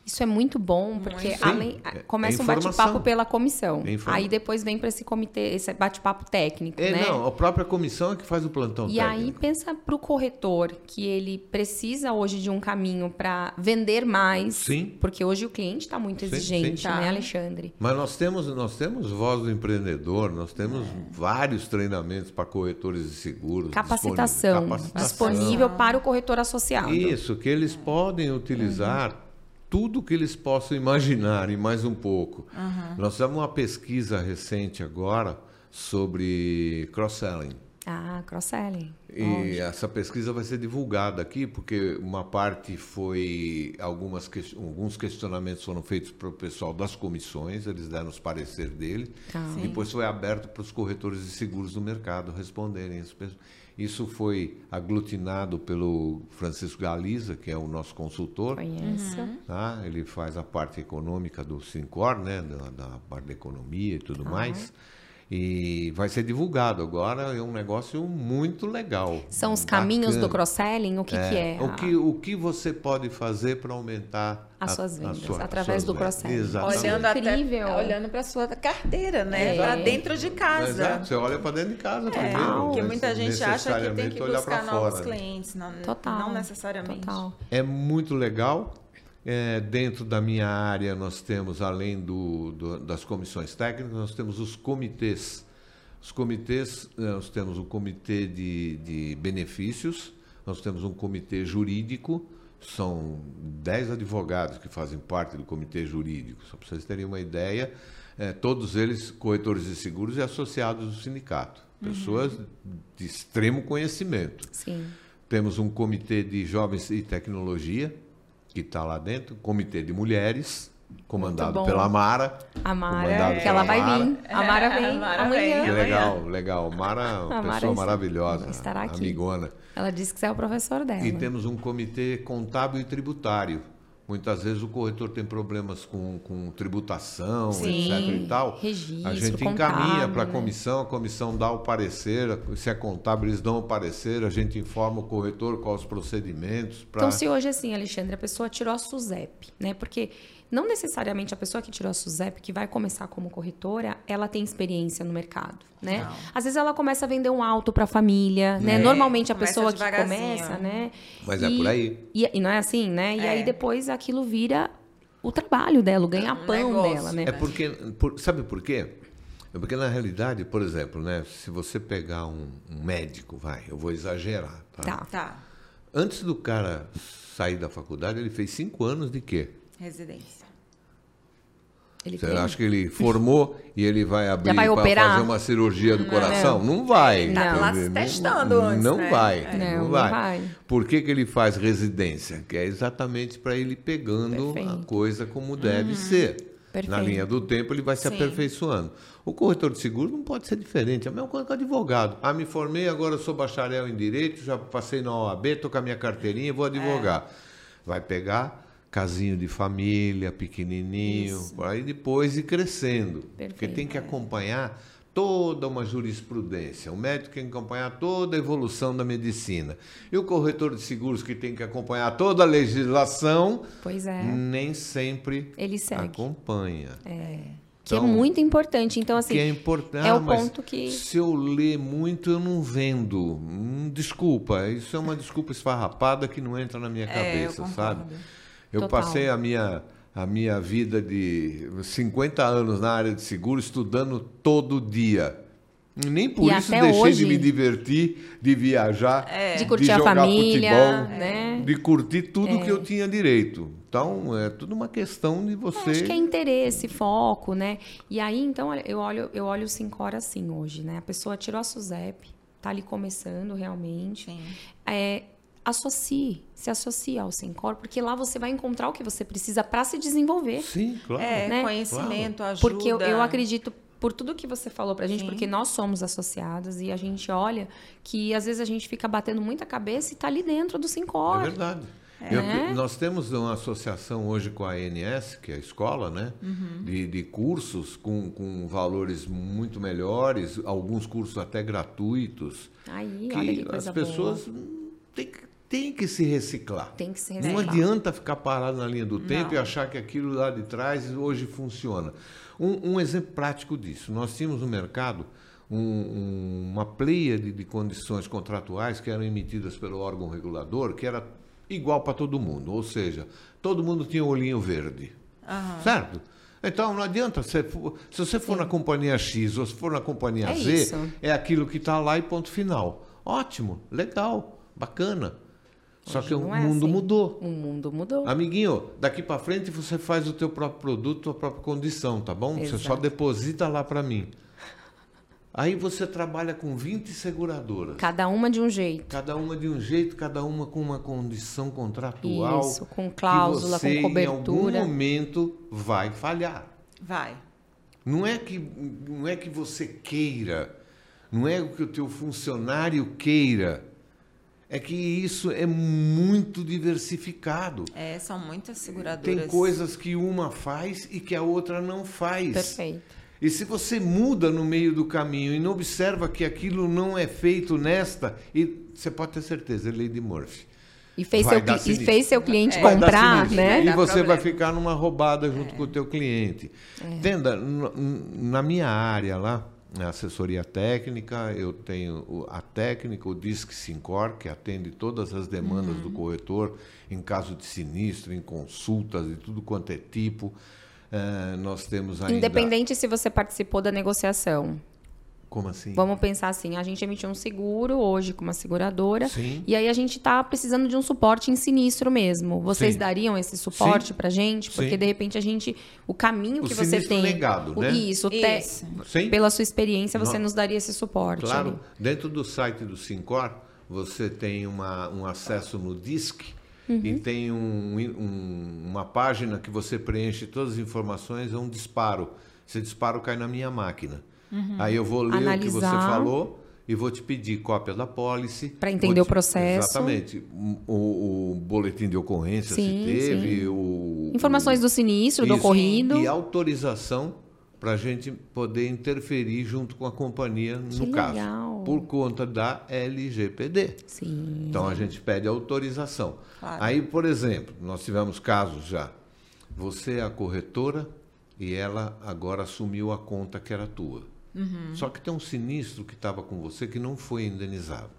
A: Isso é muito bom, porque Sim, além, é, começa é um bate-papo pela comissão. É aí depois vem para esse comitê, esse bate-papo técnico.
C: É,
A: né?
C: Não, a própria comissão é que faz o plantão
A: e
C: técnico.
A: E aí pensa para o corretor que ele precisa hoje de um caminho para vender mais.
C: Sim.
A: Porque hoje o cliente está muito exigente, sim, né, Alexandre?
C: Mas nós temos, nós temos voz do empreendedor, nós temos é. vários treinamentos para corretores de seguros.
A: Capacitação, disponível, capacitação. disponível para o corretor associado.
C: Isso, que eles podem utilizar. Uhum tudo que eles possam imaginar e mais um pouco. Uhum. Nós fizemos uma pesquisa recente agora sobre cross-selling.
A: Ah, cross-selling.
C: E essa pesquisa vai ser divulgada aqui, porque uma parte foi. Algumas, alguns questionamentos foram feitos para o pessoal das comissões, eles deram os parecer dele. Tá. Depois foi aberto para os corretores de seguros do mercado responderem. Isso foi aglutinado pelo Francisco Galiza, que é o nosso consultor.
A: Conheço.
C: Uhum. Tá? Ele faz a parte econômica do Sincor, né? da, da parte da economia e tudo mais. E vai ser divulgado agora, é um negócio muito legal.
A: São os bacana. caminhos do cross-selling? O que é? Que é?
C: O, que, o que você pode fazer para aumentar
A: as suas vendas, sua, através do cross-selling.
B: Olhando, até, olhando para a sua carteira, né? É. Para dentro de casa.
C: Exato, você olha para dentro de casa é.
B: primeiro. Porque muita gente acha que tem que buscar novos fora. clientes. Não, Total. não necessariamente. Total.
C: É muito legal. É, dentro da minha área, nós temos, além do, do, das comissões técnicas, nós temos os comitês. Os comitês, é, nós temos o comitê de, de benefícios, nós temos um comitê jurídico, são dez advogados que fazem parte do comitê jurídico, só para vocês terem uma ideia, é, todos eles corretores de seguros e associados do sindicato, pessoas uhum. de extremo conhecimento.
A: Sim.
C: Temos um comitê de jovens e tecnologia, que está lá dentro, Comitê de Mulheres, comandado pela Mara.
A: A Mara, é, que ela vai Mara. vir. A Mara vem a Mara amanhã.
C: Que legal, legal. Mara, uma Mara pessoa maravilhosa, estará aqui. amigona.
A: Ela disse que você é o professor dela.
C: E temos um comitê contábil e tributário, Muitas vezes o corretor tem problemas com, com tributação, Sim, etc. e tal.
A: Registro,
C: a gente encaminha para a comissão, a comissão dá o parecer, se é contábil, eles dão o parecer, a gente informa o corretor quais os procedimentos. Pra...
A: Então, se hoje, assim, Alexandre, a pessoa tirou a SUSEP, né? Porque não necessariamente a pessoa que tirou a SUSEP, que vai começar como corretora, ela tem experiência no mercado, né? Não. Às vezes ela começa a vender um auto para a família, né? É. Normalmente a começa pessoa que começa, né?
C: Mas é e, é por aí.
A: E, e, não é assim, né? E é. aí depois aquilo vira o trabalho dela, o ganha-pão um dela, né?
C: É porque, por, sabe por quê? É porque na realidade, por exemplo, né? Se você pegar um, um médico, vai, eu vou exagerar, tá?
A: Tá. tá.
C: Antes do cara sair da faculdade, ele fez cinco anos de quê?
B: Residência.
C: Ele Você tem... acha que ele formou e ele vai (laughs) abrir para fazer uma cirurgia do não, coração? Não, não vai.
B: Está lá se testando
C: não,
B: antes,
C: não
B: né?
C: vai. Não, não vai. vai. Por que, que ele faz residência? Que é exatamente para ele pegando Perfeito. a coisa como deve uhum. ser. Perfeito. Na linha do tempo, ele vai se Sim. aperfeiçoando. O corretor de seguro não pode ser diferente. É a mesma coisa que o advogado. Ah, me formei, agora sou bacharel em direito, já passei na OAB, estou com a minha carteirinha, vou advogar. É. Vai pegar casinho de família, pequenininho, Isso. aí depois ir crescendo. Perfeito. Porque tem que acompanhar toda uma jurisprudência, o médico tem que acompanhar toda a evolução da medicina. E o corretor de seguros que tem que acompanhar toda a legislação,
A: pois é.
C: nem sempre
A: ele segue.
C: acompanha.
A: É. Que é então, é muito importante. Então, assim,
C: que é, importante.
A: é
C: ah,
A: o ponto que.
C: Se eu ler muito, eu não vendo. Hum, desculpa, isso é uma desculpa esfarrapada que não entra na minha cabeça, é, eu sabe? Eu Total. passei a minha a minha vida de 50 anos na área de seguro estudando todo dia. Nem por e isso deixei hoje, de me divertir, de viajar,
A: é. de curtir de jogar a família, futebol, né?
C: de curtir tudo é. que eu tinha direito. Então, é tudo uma questão de você. Eu
A: acho que é interesse, foco, né? E aí, então, eu olho, eu olho o Sincor assim hoje, né? A pessoa tirou a SUSEP, tá ali começando realmente. Sim. É, associe, se associe ao Sencor, porque lá você vai encontrar o que você precisa para se desenvolver.
C: Sim, claro.
B: É,
C: né?
B: conhecimento,
C: claro.
B: ajuda.
A: Porque eu, eu acredito por tudo que você falou pra gente, Sim. porque nós somos associadas e a gente olha que às vezes a gente fica batendo muita cabeça e tá ali dentro do Sincor.
C: É verdade. É. Eu, nós temos uma associação hoje com a ANS, que é a escola, né? Uhum. De, de, cursos com, com valores muito melhores, alguns cursos até gratuitos.
A: Aí, que olha que coisa
C: as pessoas têm que tem que se reciclar.
A: Tem que se reciclar. Não
C: adianta ficar parado na linha do tempo Não. e achar que aquilo lá de trás hoje funciona. Um, um exemplo prático disso: nós tínhamos no mercado um, um, uma pleia de, de, condições contratuais que eram emitidas pelo órgão regulador, que era igual para todo mundo, ou seja, todo mundo tinha o olhinho verde. Uhum. Certo? Então não adianta, se, se você for Sim. na companhia X ou se for na companhia
A: é
C: Z,
A: isso.
C: é aquilo que está lá e ponto final. Ótimo, legal, bacana. Só que o é mundo assim. mudou.
A: O mundo mudou.
C: Amiguinho, daqui para frente você faz o teu próprio produto, a própria condição, tá bom? Exato. Você só deposita lá para mim. Aí você trabalha com 20 seguradoras.
A: Cada uma de um jeito.
C: Cada uma de um jeito, cada uma com uma condição contratual.
A: Isso, com cláusula,
C: você,
A: com cobertura.
C: Em algum momento vai falhar.
B: Vai.
C: Não é que não é que você queira, não é que o teu funcionário queira é que isso é muito diversificado.
B: É, são muitas seguradoras.
C: Tem coisas que uma faz e que a outra não faz.
A: Perfeito.
C: E se você muda no meio do caminho e não observa que aquilo não é feito nesta, e você pode ter certeza, é lei de Murphy.
A: E fez, seu, e fez seu cliente é, comprar, né?
C: E você problema. vai ficar numa roubada junto é. com o teu cliente. É. Entenda, na minha área lá, assessoria técnica, eu tenho a técnica, o DISC Sincor, que atende todas as demandas uhum. do corretor em caso de sinistro, em consultas de tudo quanto é tipo. Uh, nós temos ainda...
A: Independente se você participou da negociação.
C: Como assim?
A: Vamos pensar assim, a gente emitiu um seguro hoje com uma seguradora
C: Sim.
A: e aí a gente está precisando de um suporte em sinistro mesmo. Vocês Sim. dariam esse suporte para gente? Porque Sim. de repente a gente, o caminho
C: o
A: que você tem,
C: negado, né?
A: isso, isso. Te, pela sua experiência você nos daria esse suporte.
C: Claro, ali. dentro do site do Sincor você tem uma, um acesso no DISC uhum. e tem um, um, uma página que você preenche todas as informações, é um disparo. Esse disparo cai na minha máquina. Uhum. Aí eu vou ler Analisar. o que você falou e vou te pedir cópia da pólice.
A: Para entender te, o processo.
C: Exatamente. O, o, boletim de ocorrência sim, se teve. O,
A: Informações
C: o,
A: do sinistro, isso, do ocorrido.
C: E autorização para a gente poder interferir junto com a companhia
A: que
C: no
A: legal.
C: caso. Por conta da LGPD.
A: Sim.
C: Então a gente pede autorização. Claro. Aí, por exemplo, nós tivemos casos já. Você é a corretora e ela agora assumiu a conta que era tua. Uhum. Só que tem um sinistro que estava com você que não foi indenizado.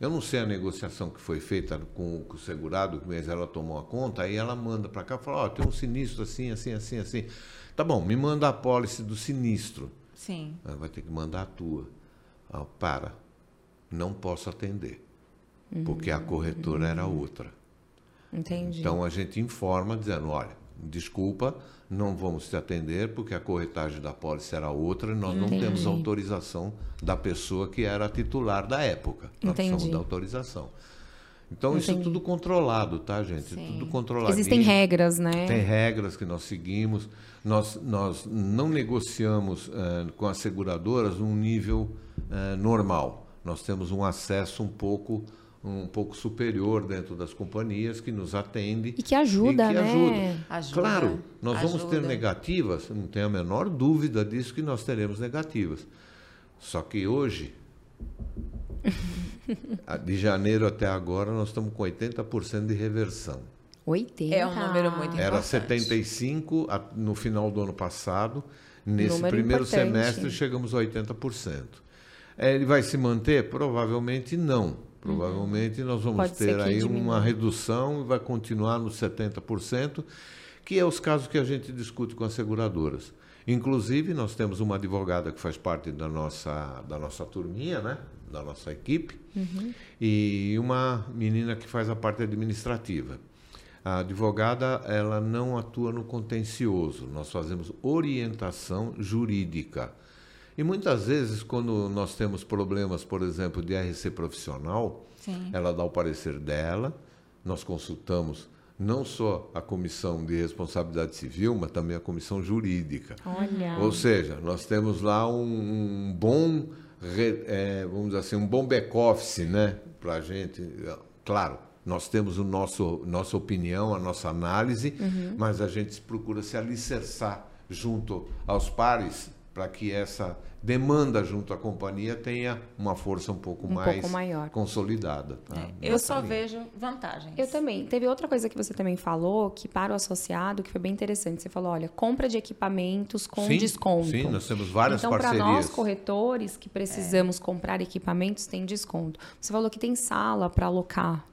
C: Eu não sei a negociação que foi feita com, com o segurado, mas ela tomou a conta, aí ela manda para cá e fala, ó, oh, tem um sinistro assim, assim, assim, assim. Tá bom, me manda a pólice do sinistro.
A: Sim.
C: Ela vai ter que mandar a tua. Ah, para, não posso atender, uhum. porque a corretora uhum. era outra.
A: Entendi.
C: Então a gente informa dizendo, olha, desculpa, não vamos te atender porque a corretagem da pólice era outra e nós Entendi. não temos autorização da pessoa que era titular da época. Nós Entendi. precisamos da autorização. Então, Entendi. isso é tudo controlado, tá, gente? Sim. Tudo controlado.
A: Existem regras, né?
C: Tem regras que nós seguimos. Nós, nós não negociamos uh, com as seguradoras um nível uh, normal. Nós temos um acesso um pouco um pouco superior dentro das companhias que nos atende
A: e que ajuda, e que
C: né? Ajuda. Claro, nós ajuda. vamos ter negativas, não tenho a menor dúvida disso que nós teremos negativas. Só que hoje, (laughs) de janeiro até agora, nós estamos com 80% de reversão.
A: 80?
B: É um número muito importante.
C: Era 75 no final do ano passado. Nesse número primeiro importante. semestre chegamos a 80%. É, ele vai se manter? Provavelmente não. Provavelmente nós vamos Pode ter aí diminua. uma redução e vai continuar nos 70%, que é os casos que a gente discute com as seguradoras. Inclusive, nós temos uma advogada que faz parte da nossa, da nossa turminha, né? da nossa equipe, uhum. e uma menina que faz a parte administrativa. A advogada ela não atua no contencioso, nós fazemos orientação jurídica. E muitas vezes, quando nós temos problemas, por exemplo, de RC profissional, Sim. ela dá o parecer dela, nós consultamos não só a comissão de responsabilidade civil, mas também a comissão jurídica.
A: Olha.
C: Ou seja, nós temos lá um, um bom, é, vamos dizer assim, um bom back-office, né, para a gente. Claro, nós temos o nosso nossa opinião, a nossa análise, uhum. mas a gente procura se alicerçar junto aos pares para que essa demanda junto à companhia tenha uma força um pouco um mais pouco maior. consolidada. Tá? É,
B: eu só vejo vantagens.
A: Eu também. Teve outra coisa que você também falou, que para o associado, que foi bem interessante. Você falou, olha, compra de equipamentos com
C: sim,
A: desconto.
C: Sim, nós temos várias
A: então,
C: parcerias.
A: Então, para nós corretores que precisamos é. comprar equipamentos, tem desconto. Você falou que tem sala para alocar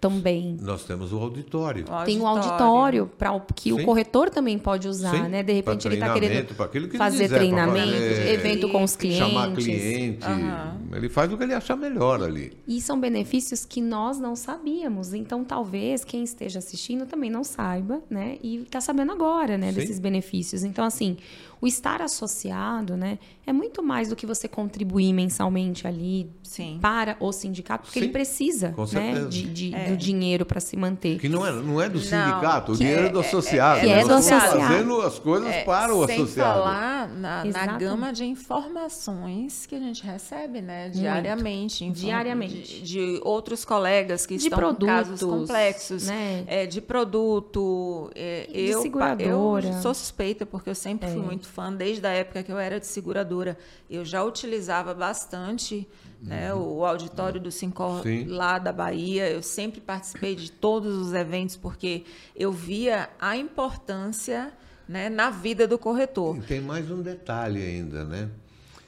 A: também.
C: Nós temos o auditório.
A: O Tem um auditório para que Sim. o corretor também pode usar, Sim. né? De repente ele está querendo que fazer quiser, treinamento, fazer, evento com os clientes,
C: chamar cliente, uhum. ele faz o que ele achar melhor ali.
A: E são benefícios que nós não sabíamos. Então talvez quem esteja assistindo também não saiba, né? E está sabendo agora, né? Sim. Desses benefícios. Então assim, o estar associado, né, é muito mais do que você contribuir mensalmente ali Sim. para o sindicato, porque Sim. ele precisa né, de, de é. Do dinheiro para se manter.
C: Que não é, não é do sindicato, não, o dinheiro é, é do associado.
A: É, é, é do associado.
C: fazendo as coisas é, para o
B: sem
C: associado.
B: falar na, na, gama de informações que a gente recebe, né, diariamente.
A: Diariamente.
B: De, de, outros colegas que de estão produtos, com casos complexos, né? É, de produto. É, de eu, eu sou suspeita, porque eu sempre fui muito fã desde a época que eu era de seguradora. Eu já utilizava bastante né, uhum. o auditório do Sincor lá da Bahia. Eu sempre participei de todos os eventos porque eu via a importância né, na vida do corretor.
C: E tem mais um detalhe ainda, né?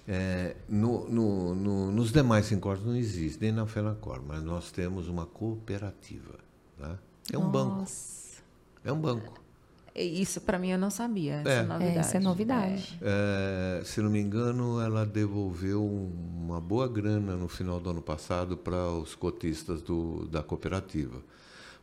C: É, no, no, no, nos demais Sincors não existe, nem na Fenacor, mas nós temos uma cooperativa. Tá? É um Nossa. banco. É um banco.
B: Isso para mim eu não sabia. Essa é. novidade.
A: É, essa é novidade.
C: É. se não me engano, ela devolveu uma boa grana no final do ano passado para os cotistas do, da cooperativa.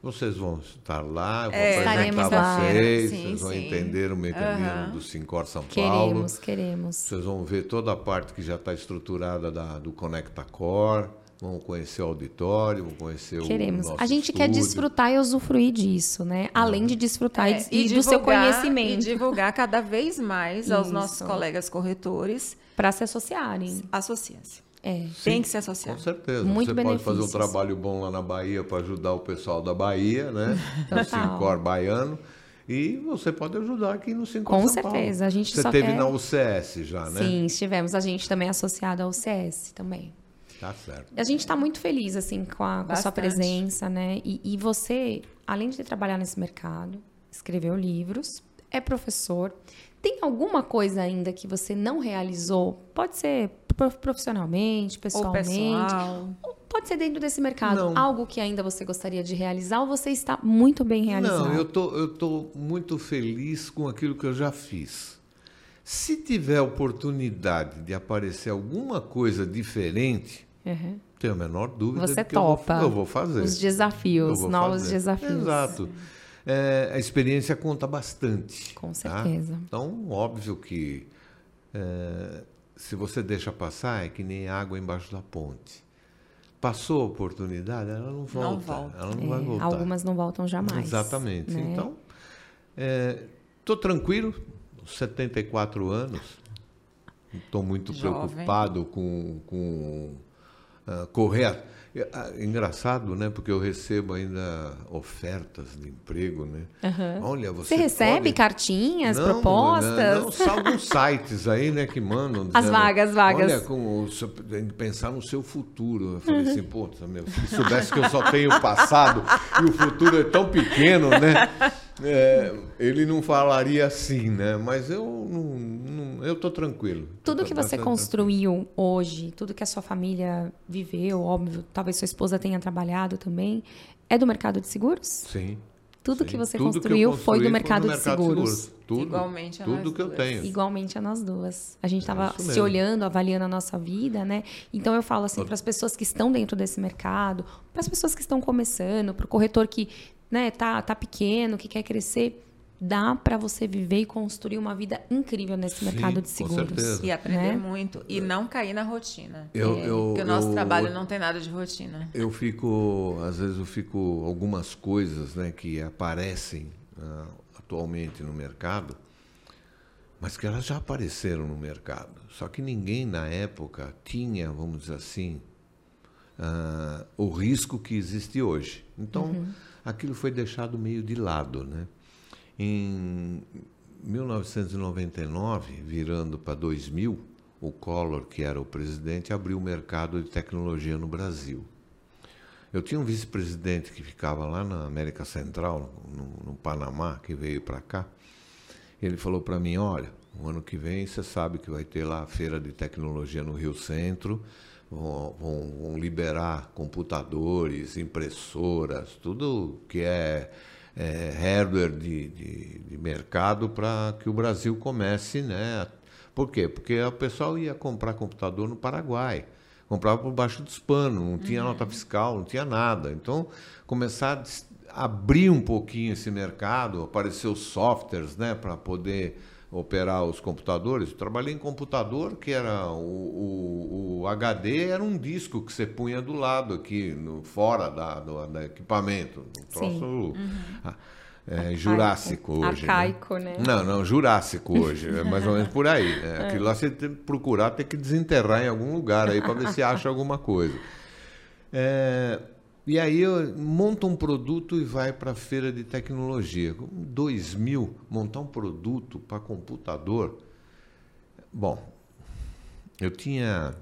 C: Vocês vão estar lá, eu vou é, apresentar vocês, sim, vocês vão sim. entender o mecanismo uhum. do Sincor São Paulo.
A: Queremos, queremos.
C: Vocês vão ver toda a parte que já está estruturada da, do Conecta Core. Vamos conhecer o auditório, vamos conhecer
A: Queremos.
C: o
A: nosso A gente
C: estúdio.
A: quer desfrutar e usufruir disso, né? Além de desfrutar é, e, e, do seu conhecimento.
B: E divulgar cada vez mais aos nossos colegas corretores.
A: Para se associarem.
B: Associam-se.
A: É.
B: Tem que se associar.
C: Com certeza. Muito Você benefícios. pode fazer um trabalho bom lá na Bahia para ajudar o pessoal da Bahia, né? (laughs) o Sincor baiano. E você pode ajudar aqui no Sincor
A: Com
C: São
A: certeza.
C: Paulo.
A: A gente
C: Você
A: só
C: teve
A: quer...
C: na UCS já, né?
A: Sim, estivemos. A gente também é associado ao UCS também.
C: Tá certo.
A: A gente está muito feliz assim com a, com a, sua presença, né? E, e, você, além de trabalhar nesse mercado, escreveu livros, é professor. Tem alguma coisa ainda que você não realizou? Pode ser profissionalmente, pessoalmente. Ou pessoal. Ou pode ser dentro desse mercado. Não. Algo que ainda você gostaria de realizar ou você está muito bem realizado?
C: Não, eu tô, eu tô muito feliz com aquilo que eu já fiz. Se tiver oportunidade de aparecer alguma coisa diferente, Uhum. Tenho a menor dúvida
A: Você
C: que
A: topa
C: eu vou, eu vou fazer.
A: Os desafios, novos fazer. desafios.
C: Exato. É, a experiência conta bastante.
A: Com tá? certeza.
C: Tá? Então, óbvio que é, se você deixa passar, é que nem água embaixo da ponte. Passou a oportunidade, ela não volta. Não volta. Ela não é, vai voltar.
A: Algumas não voltam jamais.
C: Exatamente. Né? Então, estou é, tranquilo, 74 anos. Estou muito Jovem. preocupado com, com uh, correr é, ah, engraçado, né? Porque eu recebo ainda ofertas de emprego, né?
A: Uhum. Olha, você, você recebe pode... cartinhas, não, propostas?
C: Não, não, são alguns sites aí, né, que mandam.
A: As vagas, vagas.
C: Olha, como pensar no seu futuro. Eu falei uhum. assim, pô, meu, se soubesse que eu só tenho o passado e o futuro é tão pequeno, né? (laughs) É, ele não falaria assim, né? Mas eu não, não eu tô tranquilo.
A: Tudo que você construiu tranquilo. hoje, tudo que a sua família viveu, óbvio, talvez sua esposa tenha trabalhado também, é do mercado de seguros?
C: Sim.
A: Tudo sim. que você tudo construiu que foi do mercado, do mercado de, seguros. de seguros.
C: Tudo, Igualmente a tudo nós que duas. eu tenho.
A: Igualmente a nós duas. A gente estava é se olhando, avaliando a nossa vida, né? Então eu falo assim para as pessoas que estão dentro desse mercado, para as pessoas que estão começando, para o corretor que né, tá, tá pequeno, que quer crescer, dá para você viver e construir uma vida incrível nesse Sim, mercado de seguros.
B: E aprender né? muito. E não cair na rotina. Eu, é, eu, porque o nosso eu, trabalho não tem nada de rotina.
C: Eu fico, às vezes eu fico, algumas coisas né, que aparecem uh, atualmente no mercado, mas que elas já apareceram no mercado. Só que ninguém na época tinha, vamos dizer assim, uh, o risco que existe hoje. Então, uhum aquilo foi deixado meio de lado. Né? Em 1999, virando para 2000, o Collor, que era o presidente, abriu o mercado de tecnologia no Brasil. Eu tinha um vice-presidente que ficava lá na América Central, no, no Panamá, que veio para cá. Ele falou para mim: Olha, o ano que vem você sabe que vai ter lá a feira de tecnologia no Rio Centro vão, vão, vão liberar computadores, impressoras, tudo que é, é hardware de, de, de mercado para que o Brasil comece, né? Por quê? Porque o pessoal ia comprar computador no Paraguai comprava por baixo dos panos, não tinha uhum. nota fiscal, não tinha nada. Então, começar a abrir um pouquinho esse mercado, aparecer os softwares, né, para poder operar os computadores. Eu trabalhei em computador que era o, o, o, HD era um disco que você punha do lado aqui, no, fora da, do, equipamento. Um troço uhum. é, jurássico hoje.
A: Né? Arcaico, né?
C: né? Não, não, jurássico hoje. É mais ou menos por aí. Né? (laughs) Aquilo lá você tem que procurar, tem que desenterrar em algum lugar aí para ver se acha alguma coisa. É, e aí monta um produto e vai para a feira de tecnologia. 2000, montar um produto para computador. Bom, eu tinha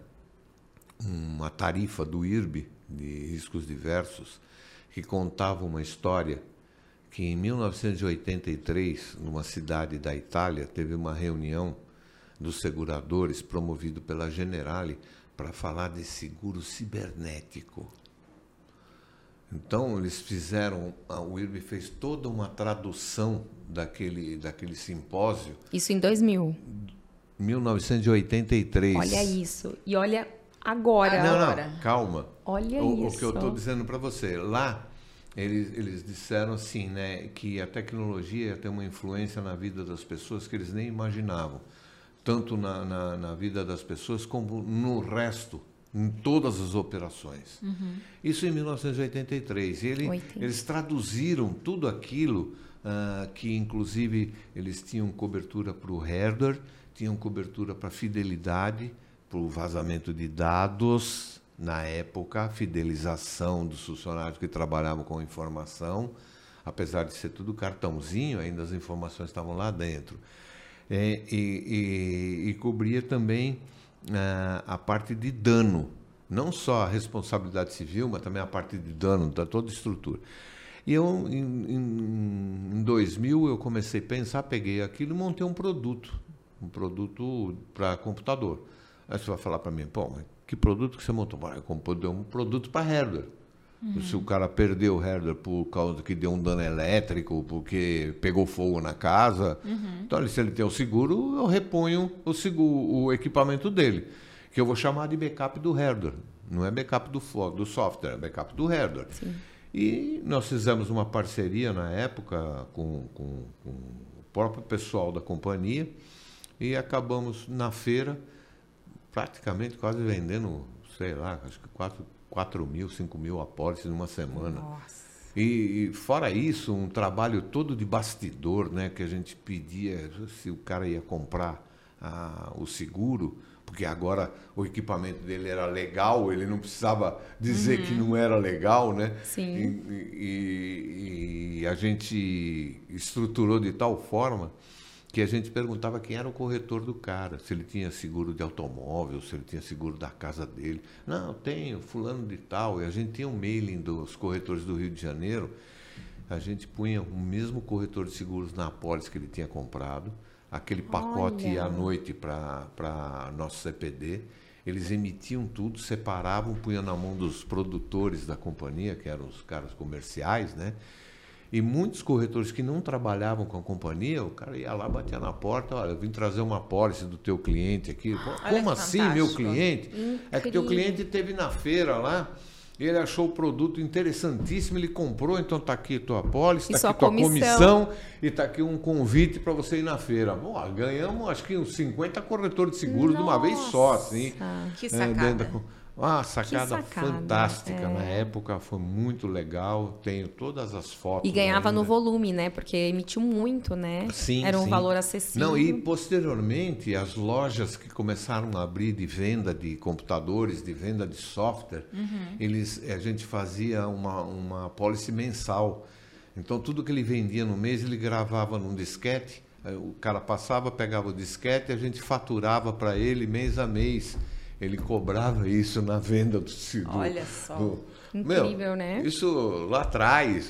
C: uma tarifa do IRB, de riscos diversos, que contava uma história que em 1983, numa cidade da Itália, teve uma reunião dos seguradores promovido pela Generali para falar de seguro cibernético. Então, eles fizeram, a UIRB fez toda uma tradução daquele, daquele simpósio.
A: Isso em 2000?
C: 1983.
A: Olha isso. E olha agora.
C: não,
A: agora.
C: não, calma.
A: Olha
C: o,
A: isso.
C: O que eu estou dizendo para você. Lá, eles, eles disseram assim, né, que a tecnologia ia ter uma influência na vida das pessoas que eles nem imaginavam. Tanto na, na, na vida das pessoas como no resto em todas as operações. Uhum. Isso em 1983. E ele, eles traduziram tudo aquilo uh, que, inclusive, eles tinham cobertura para o hardware, tinham cobertura para fidelidade, para o vazamento de dados, na época, fidelização dos funcionários que trabalhavam com informação. Apesar de ser tudo cartãozinho, ainda as informações estavam lá dentro. É, e, e, e cobria também a parte de dano, não só a responsabilidade civil, mas também a parte de dano da toda a estrutura. E eu, em, em, em 2000, eu comecei a pensar, peguei aquilo e montei um produto, um produto para computador. Aí você vai falar para mim, pô, que produto que você montou? Eu comprei um produto para hardware. Uhum. Se o cara perdeu o hardware por causa que deu um dano elétrico, porque pegou fogo na casa, uhum. então se ele tem o seguro, eu reponho o, seguro, o equipamento dele, que eu vou chamar de backup do hardware. Não é backup do, do software, é backup do hardware. Sim. E nós fizemos uma parceria na época com, com, com o próprio pessoal da companhia e acabamos na feira praticamente quase vendendo, sei lá, acho que quatro 4 mil, 5 mil apólices numa semana. Nossa. E, e, fora isso, um trabalho todo de bastidor, né? Que a gente pedia se o cara ia comprar a, o seguro, porque agora o equipamento dele era legal, ele não precisava dizer uhum. que não era legal, né?
A: Sim.
C: E, e, e, a gente estruturou de tal forma que a gente perguntava quem era o corretor do cara, se ele tinha seguro de automóvel, se ele tinha seguro da casa dele. Não, tenho, fulano de tal. E a gente tinha um mailing dos corretores do Rio de Janeiro. A gente punha o mesmo corretor de seguros na apólice que ele tinha comprado, aquele pacote Olha. à noite para nosso CPD. Eles emitiam tudo, separavam, punham na mão dos produtores da companhia, que eram os caras comerciais, né? E muitos corretores que não trabalhavam com a companhia, o cara ia lá, batia na porta, olha, eu vim trazer uma pólice do teu cliente aqui. Como assim, meu cliente? Incrível. É que teu cliente teve na feira lá, ele achou o produto interessantíssimo, ele comprou, então está aqui tua pólice, está aqui tua comissão, comissão e está aqui um convite para você ir na feira. Bom, ganhamos acho que uns 50 corretores de seguros Nossa, de uma vez só, assim.
B: Que sacada.
C: É, ah, sacada, sacada fantástica. É. Na época foi muito legal. Tenho todas as fotos.
A: E ganhava ainda. no volume, né? Porque emitiu muito, né?
C: Sim.
A: Era um
C: sim.
A: valor acessível.
C: Não, e posteriormente, as lojas que começaram a abrir de venda de computadores, de venda de software, uhum. eles, a gente fazia uma, uma policy mensal. Então, tudo que ele vendia no mês, ele gravava num disquete. O cara passava, pegava o disquete, a gente faturava para ele mês a mês ele cobrava isso na venda do
B: seguro. Olha só.
A: Do, Incrível, meu, né?
C: Isso lá atrás,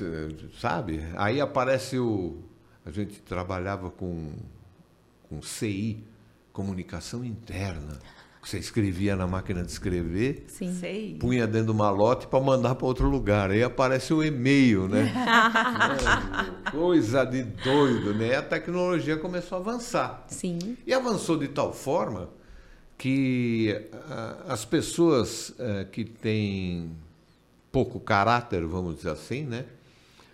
C: sabe? Aí aparece o. A gente trabalhava com, com CI, comunicação interna. Você escrevia na máquina de escrever,
A: Sim. Sei.
C: punha dentro do malote para mandar para outro lugar. Aí aparece o e-mail, né? (laughs) coisa de doido, né? A tecnologia começou a avançar.
A: Sim.
C: E avançou de tal forma que uh, as pessoas uh, que têm pouco caráter, vamos dizer assim, né?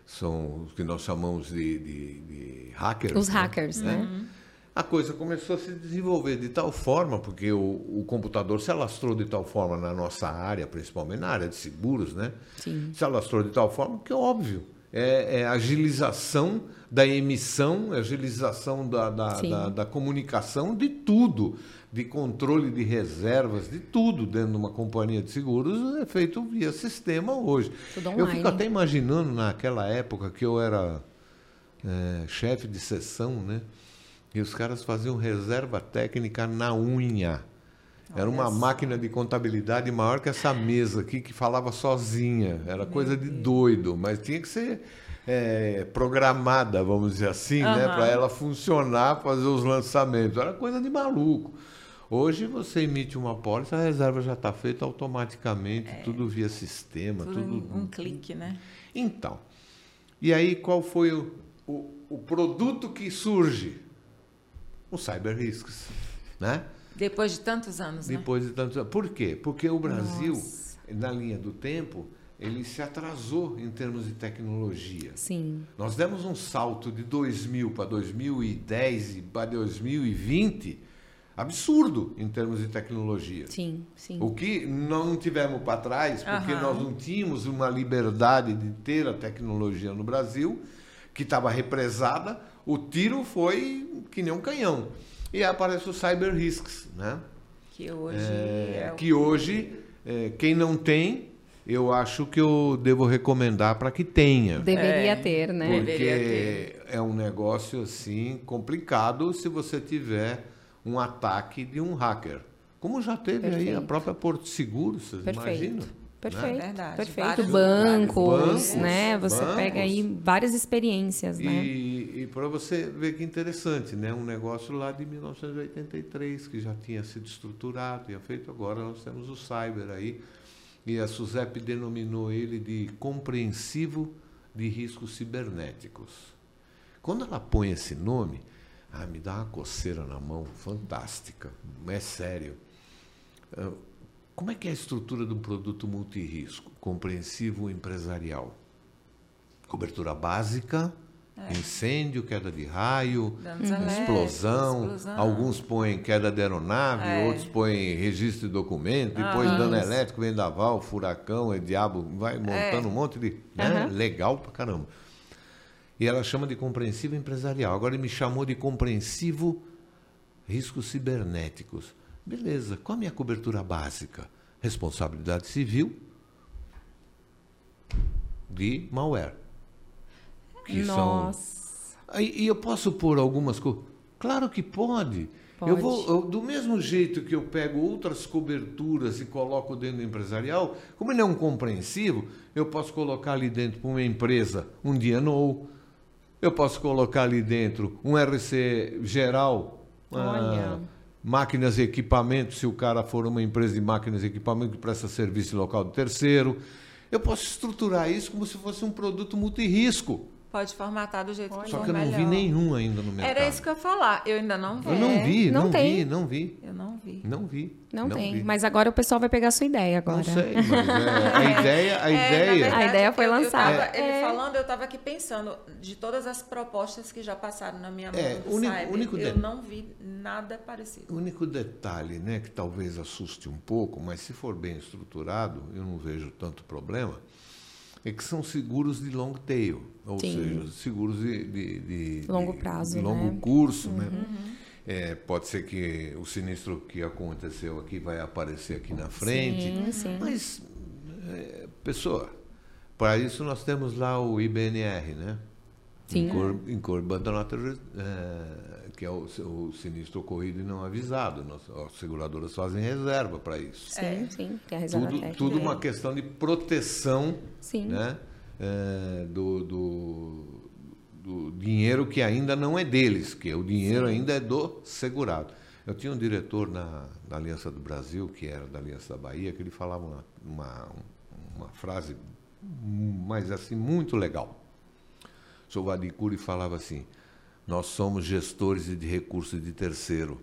C: São os que nós chamamos de, de, de hackers.
A: Os né? hackers, né? Uhum.
C: A coisa começou a se desenvolver de tal forma, porque o, o, computador se alastrou de tal forma na nossa área, principalmente na área de seguros, né?
A: Sim.
C: Se alastrou de tal forma que, óbvio, é, é agilização da emissão, agilização da, da, da, da comunicação de tudo de controle de reservas, de tudo dentro de uma companhia de seguros é feito via sistema hoje. Eu fico até imaginando naquela época que eu era é, chefe de sessão, né? E os caras faziam reserva técnica na unha. Era uma máquina de contabilidade maior que essa mesa aqui, que falava sozinha. Era coisa de doido, mas tinha que ser é, programada, vamos dizer assim, uhum. né? Para ela funcionar, fazer os lançamentos. Era coisa de maluco. Hoje você emite uma pólice, a reserva já está feita automaticamente, é, tudo via sistema. Tudo, tudo
B: um, clique, né?
C: Então, e aí qual foi o, o, o produto que surge? O Cyber Risks, né?
B: Depois de tantos anos,
C: né? Depois né? de tantos anos. Por quê? Porque o Brasil, Nossa. na linha do tempo, ele se atrasou em termos de tecnologia.
A: Sim.
C: Nós demos um salto de 2000 para 2010 e para 2020 absurdo em termos de tecnologia.
A: Sim, sim.
C: O que não tivemos para trás, porque uhum. nós não tínhamos uma liberdade de ter a tecnologia no Brasil, que estava represada, o tiro foi que nem um canhão. E aparece o Cyber Risks, né?
B: Que hoje é,
C: é que hoje é, quem não tem eu acho que eu devo recomendar para que tenha.
A: Deveria é, ter, né?
C: Porque
A: ter.
C: é um negócio assim complicado se você tiver um ataque de um hacker. Como já teve Perfeito. aí a própria Porto Seguro, vocês Perfeito. imaginam?
A: Perfeito. Né? Verdade. Perfeito. Vários, bancos, bancos, né? Você bancos. pega aí várias experiências,
C: e,
A: né?
C: E para você ver que interessante, né? Um negócio lá de 1983 que já tinha sido estruturado, e feito agora nós temos o cyber aí. E a SUSEP denominou ele de compreensivo de riscos cibernéticos. Quando ela põe esse nome, ah, me dá uma coceira na mão, fantástica, é sério. Ah, como é que é a estrutura de um produto multirisco, compreensivo empresarial? Cobertura básica, é. incêndio, queda de raio, explosão, explosão, alguns põem queda de aeronave, é. outros põem registro de documento, depois ah, dano elétrico, vendaval, furacão, é diabo, vai montando é. um monte de. Né? Uhum. Legal pra caramba. E ela chama de compreensivo empresarial. Agora ele me chamou de compreensivo riscos cibernéticos. Beleza, qual a minha cobertura básica? Responsabilidade civil de malware.
A: Que Nossa.
C: São... E eu posso pôr algumas coisas? Claro que pode. pode. Eu vou, eu, do mesmo jeito que eu pego outras coberturas e coloco dentro do empresarial, como ele é um compreensivo, eu posso colocar ali dentro para uma empresa um DNO, eu posso colocar ali dentro um RC geral.
A: Ah,
C: máquinas e equipamentos, se o cara for uma empresa de máquinas e equipamentos que presta serviço local de terceiro. Eu posso estruturar isso como se fosse um produto multirisco.
B: Pode formatar do jeito Olha. que
C: Só
B: for
C: que eu não
B: melhor.
C: vi nenhum ainda no mercado.
B: Era isso que eu ia falar. Eu ainda não vi.
C: Eu não vi, não, não vi, não vi.
B: Eu não vi.
C: Não vi.
A: Não,
C: não
A: tem.
C: Vi.
A: Mas agora o pessoal vai pegar a sua ideia agora.
C: Não sei, mas é, a (laughs) ideia, a é, ideia.
B: Verdade,
A: a ideia foi
B: eu,
A: lançada.
B: Eu tava, ele é. falando, eu estava aqui pensando de todas as propostas que já passaram na minha mão é, do único, cyber, único eu não vi nada parecido.
C: O único detalhe, né, que talvez assuste um pouco, mas se for bem estruturado, eu não vejo tanto problema é que são seguros de long tail, ou Sim. seja, seguros de, de, de
A: longo prazo,
C: de, longo
A: né?
C: curso, né? uhum. né? É, pode ser que o sinistro que aconteceu aqui vai aparecer aqui na frente,
A: sim, sim.
C: mas é, pessoa, para isso nós temos lá o IBNR, né?
A: Sim.
C: Incorporando é, que é o, o, sinistro ocorrido e não avisado. As seguradoras fazem reserva para isso.
A: Sim, é. sim, tem a reserva
C: tudo,
A: técnica.
C: Tudo uma questão de proteção
A: sim.
C: Né, é, do, do, do, dinheiro que ainda não é deles, que o dinheiro sim. ainda é do segurado. Eu tinha um diretor na, na, Aliança do Brasil, que era da Aliança da Bahia, que ele falava uma, uma, uma frase, mas assim, muito legal o senhor Vadicuri falava assim: nós somos gestores de recursos de terceiro.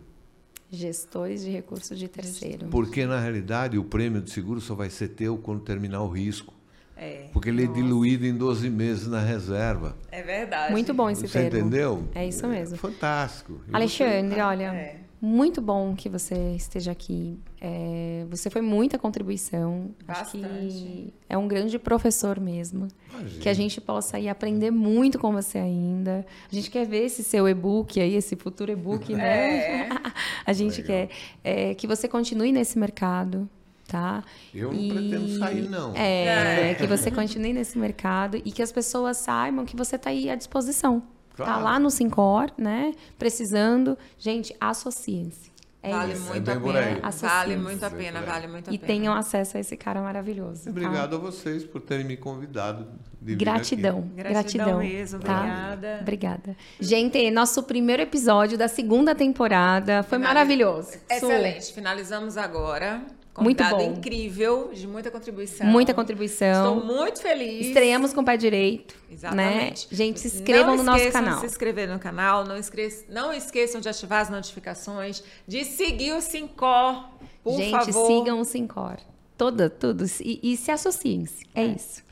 A: Gestores de recursos de terceiro.
C: Porque, na realidade, o prêmio de seguro só vai ser teu quando terminar o risco.
B: É.
C: Porque ele Nossa. é diluído em 12 meses na reserva.
B: É verdade.
A: Muito bom esse
C: Você
A: termo.
C: entendeu?
A: É isso mesmo.
C: É fantástico.
A: Alexandre, você... olha,
B: é.
A: Muito bom que você esteja aqui. É, você foi muita contribuição.
B: Bastante.
A: Acho que é um grande professor mesmo. Imagina. Que a gente possa ir aprender muito com você ainda. A gente quer ver esse seu e-book aí, esse futuro e-book, (laughs) né?
B: É. (laughs)
A: a gente Legal. quer é, que você continue nesse mercado tá?
C: Eu não e... pretendo sair, não.
A: É, é, que você continue nesse mercado e que as pessoas saibam que você está aí à disposição. Tá claro. Tá lá no Sincor, né? Precisando. Gente, associem-se. É
B: vale
A: isso.
B: muito
C: é
B: a pena. Vale muito a pena, vale muito a
A: e
B: pena.
A: E tenham acesso a esse cara maravilhoso.
C: Obrigado
A: tá?
C: a vocês por terem me convidado.
A: Gratidão,
B: gratidão.
A: Gratidão
B: mesmo,
A: tá?
B: obrigada.
A: Obrigada. Gente, nosso primeiro episódio da segunda temporada foi maravilhoso.
B: Excelente. Finalizamos agora
A: muito bom.
B: incrível, de muita contribuição.
A: Muita contribuição.
B: Estou muito feliz.
A: Estreamos com o pé direito.
B: Exatamente.
A: Né? Gente, se inscrevam no nosso canal.
B: de se inscrever no canal. Não, esqueçam, não esqueçam de ativar as notificações. De seguir o Sincor, por
A: Gente,
B: favor.
A: sigam o Sincor. Toda, tudo. E, e se associem-se. É, é isso.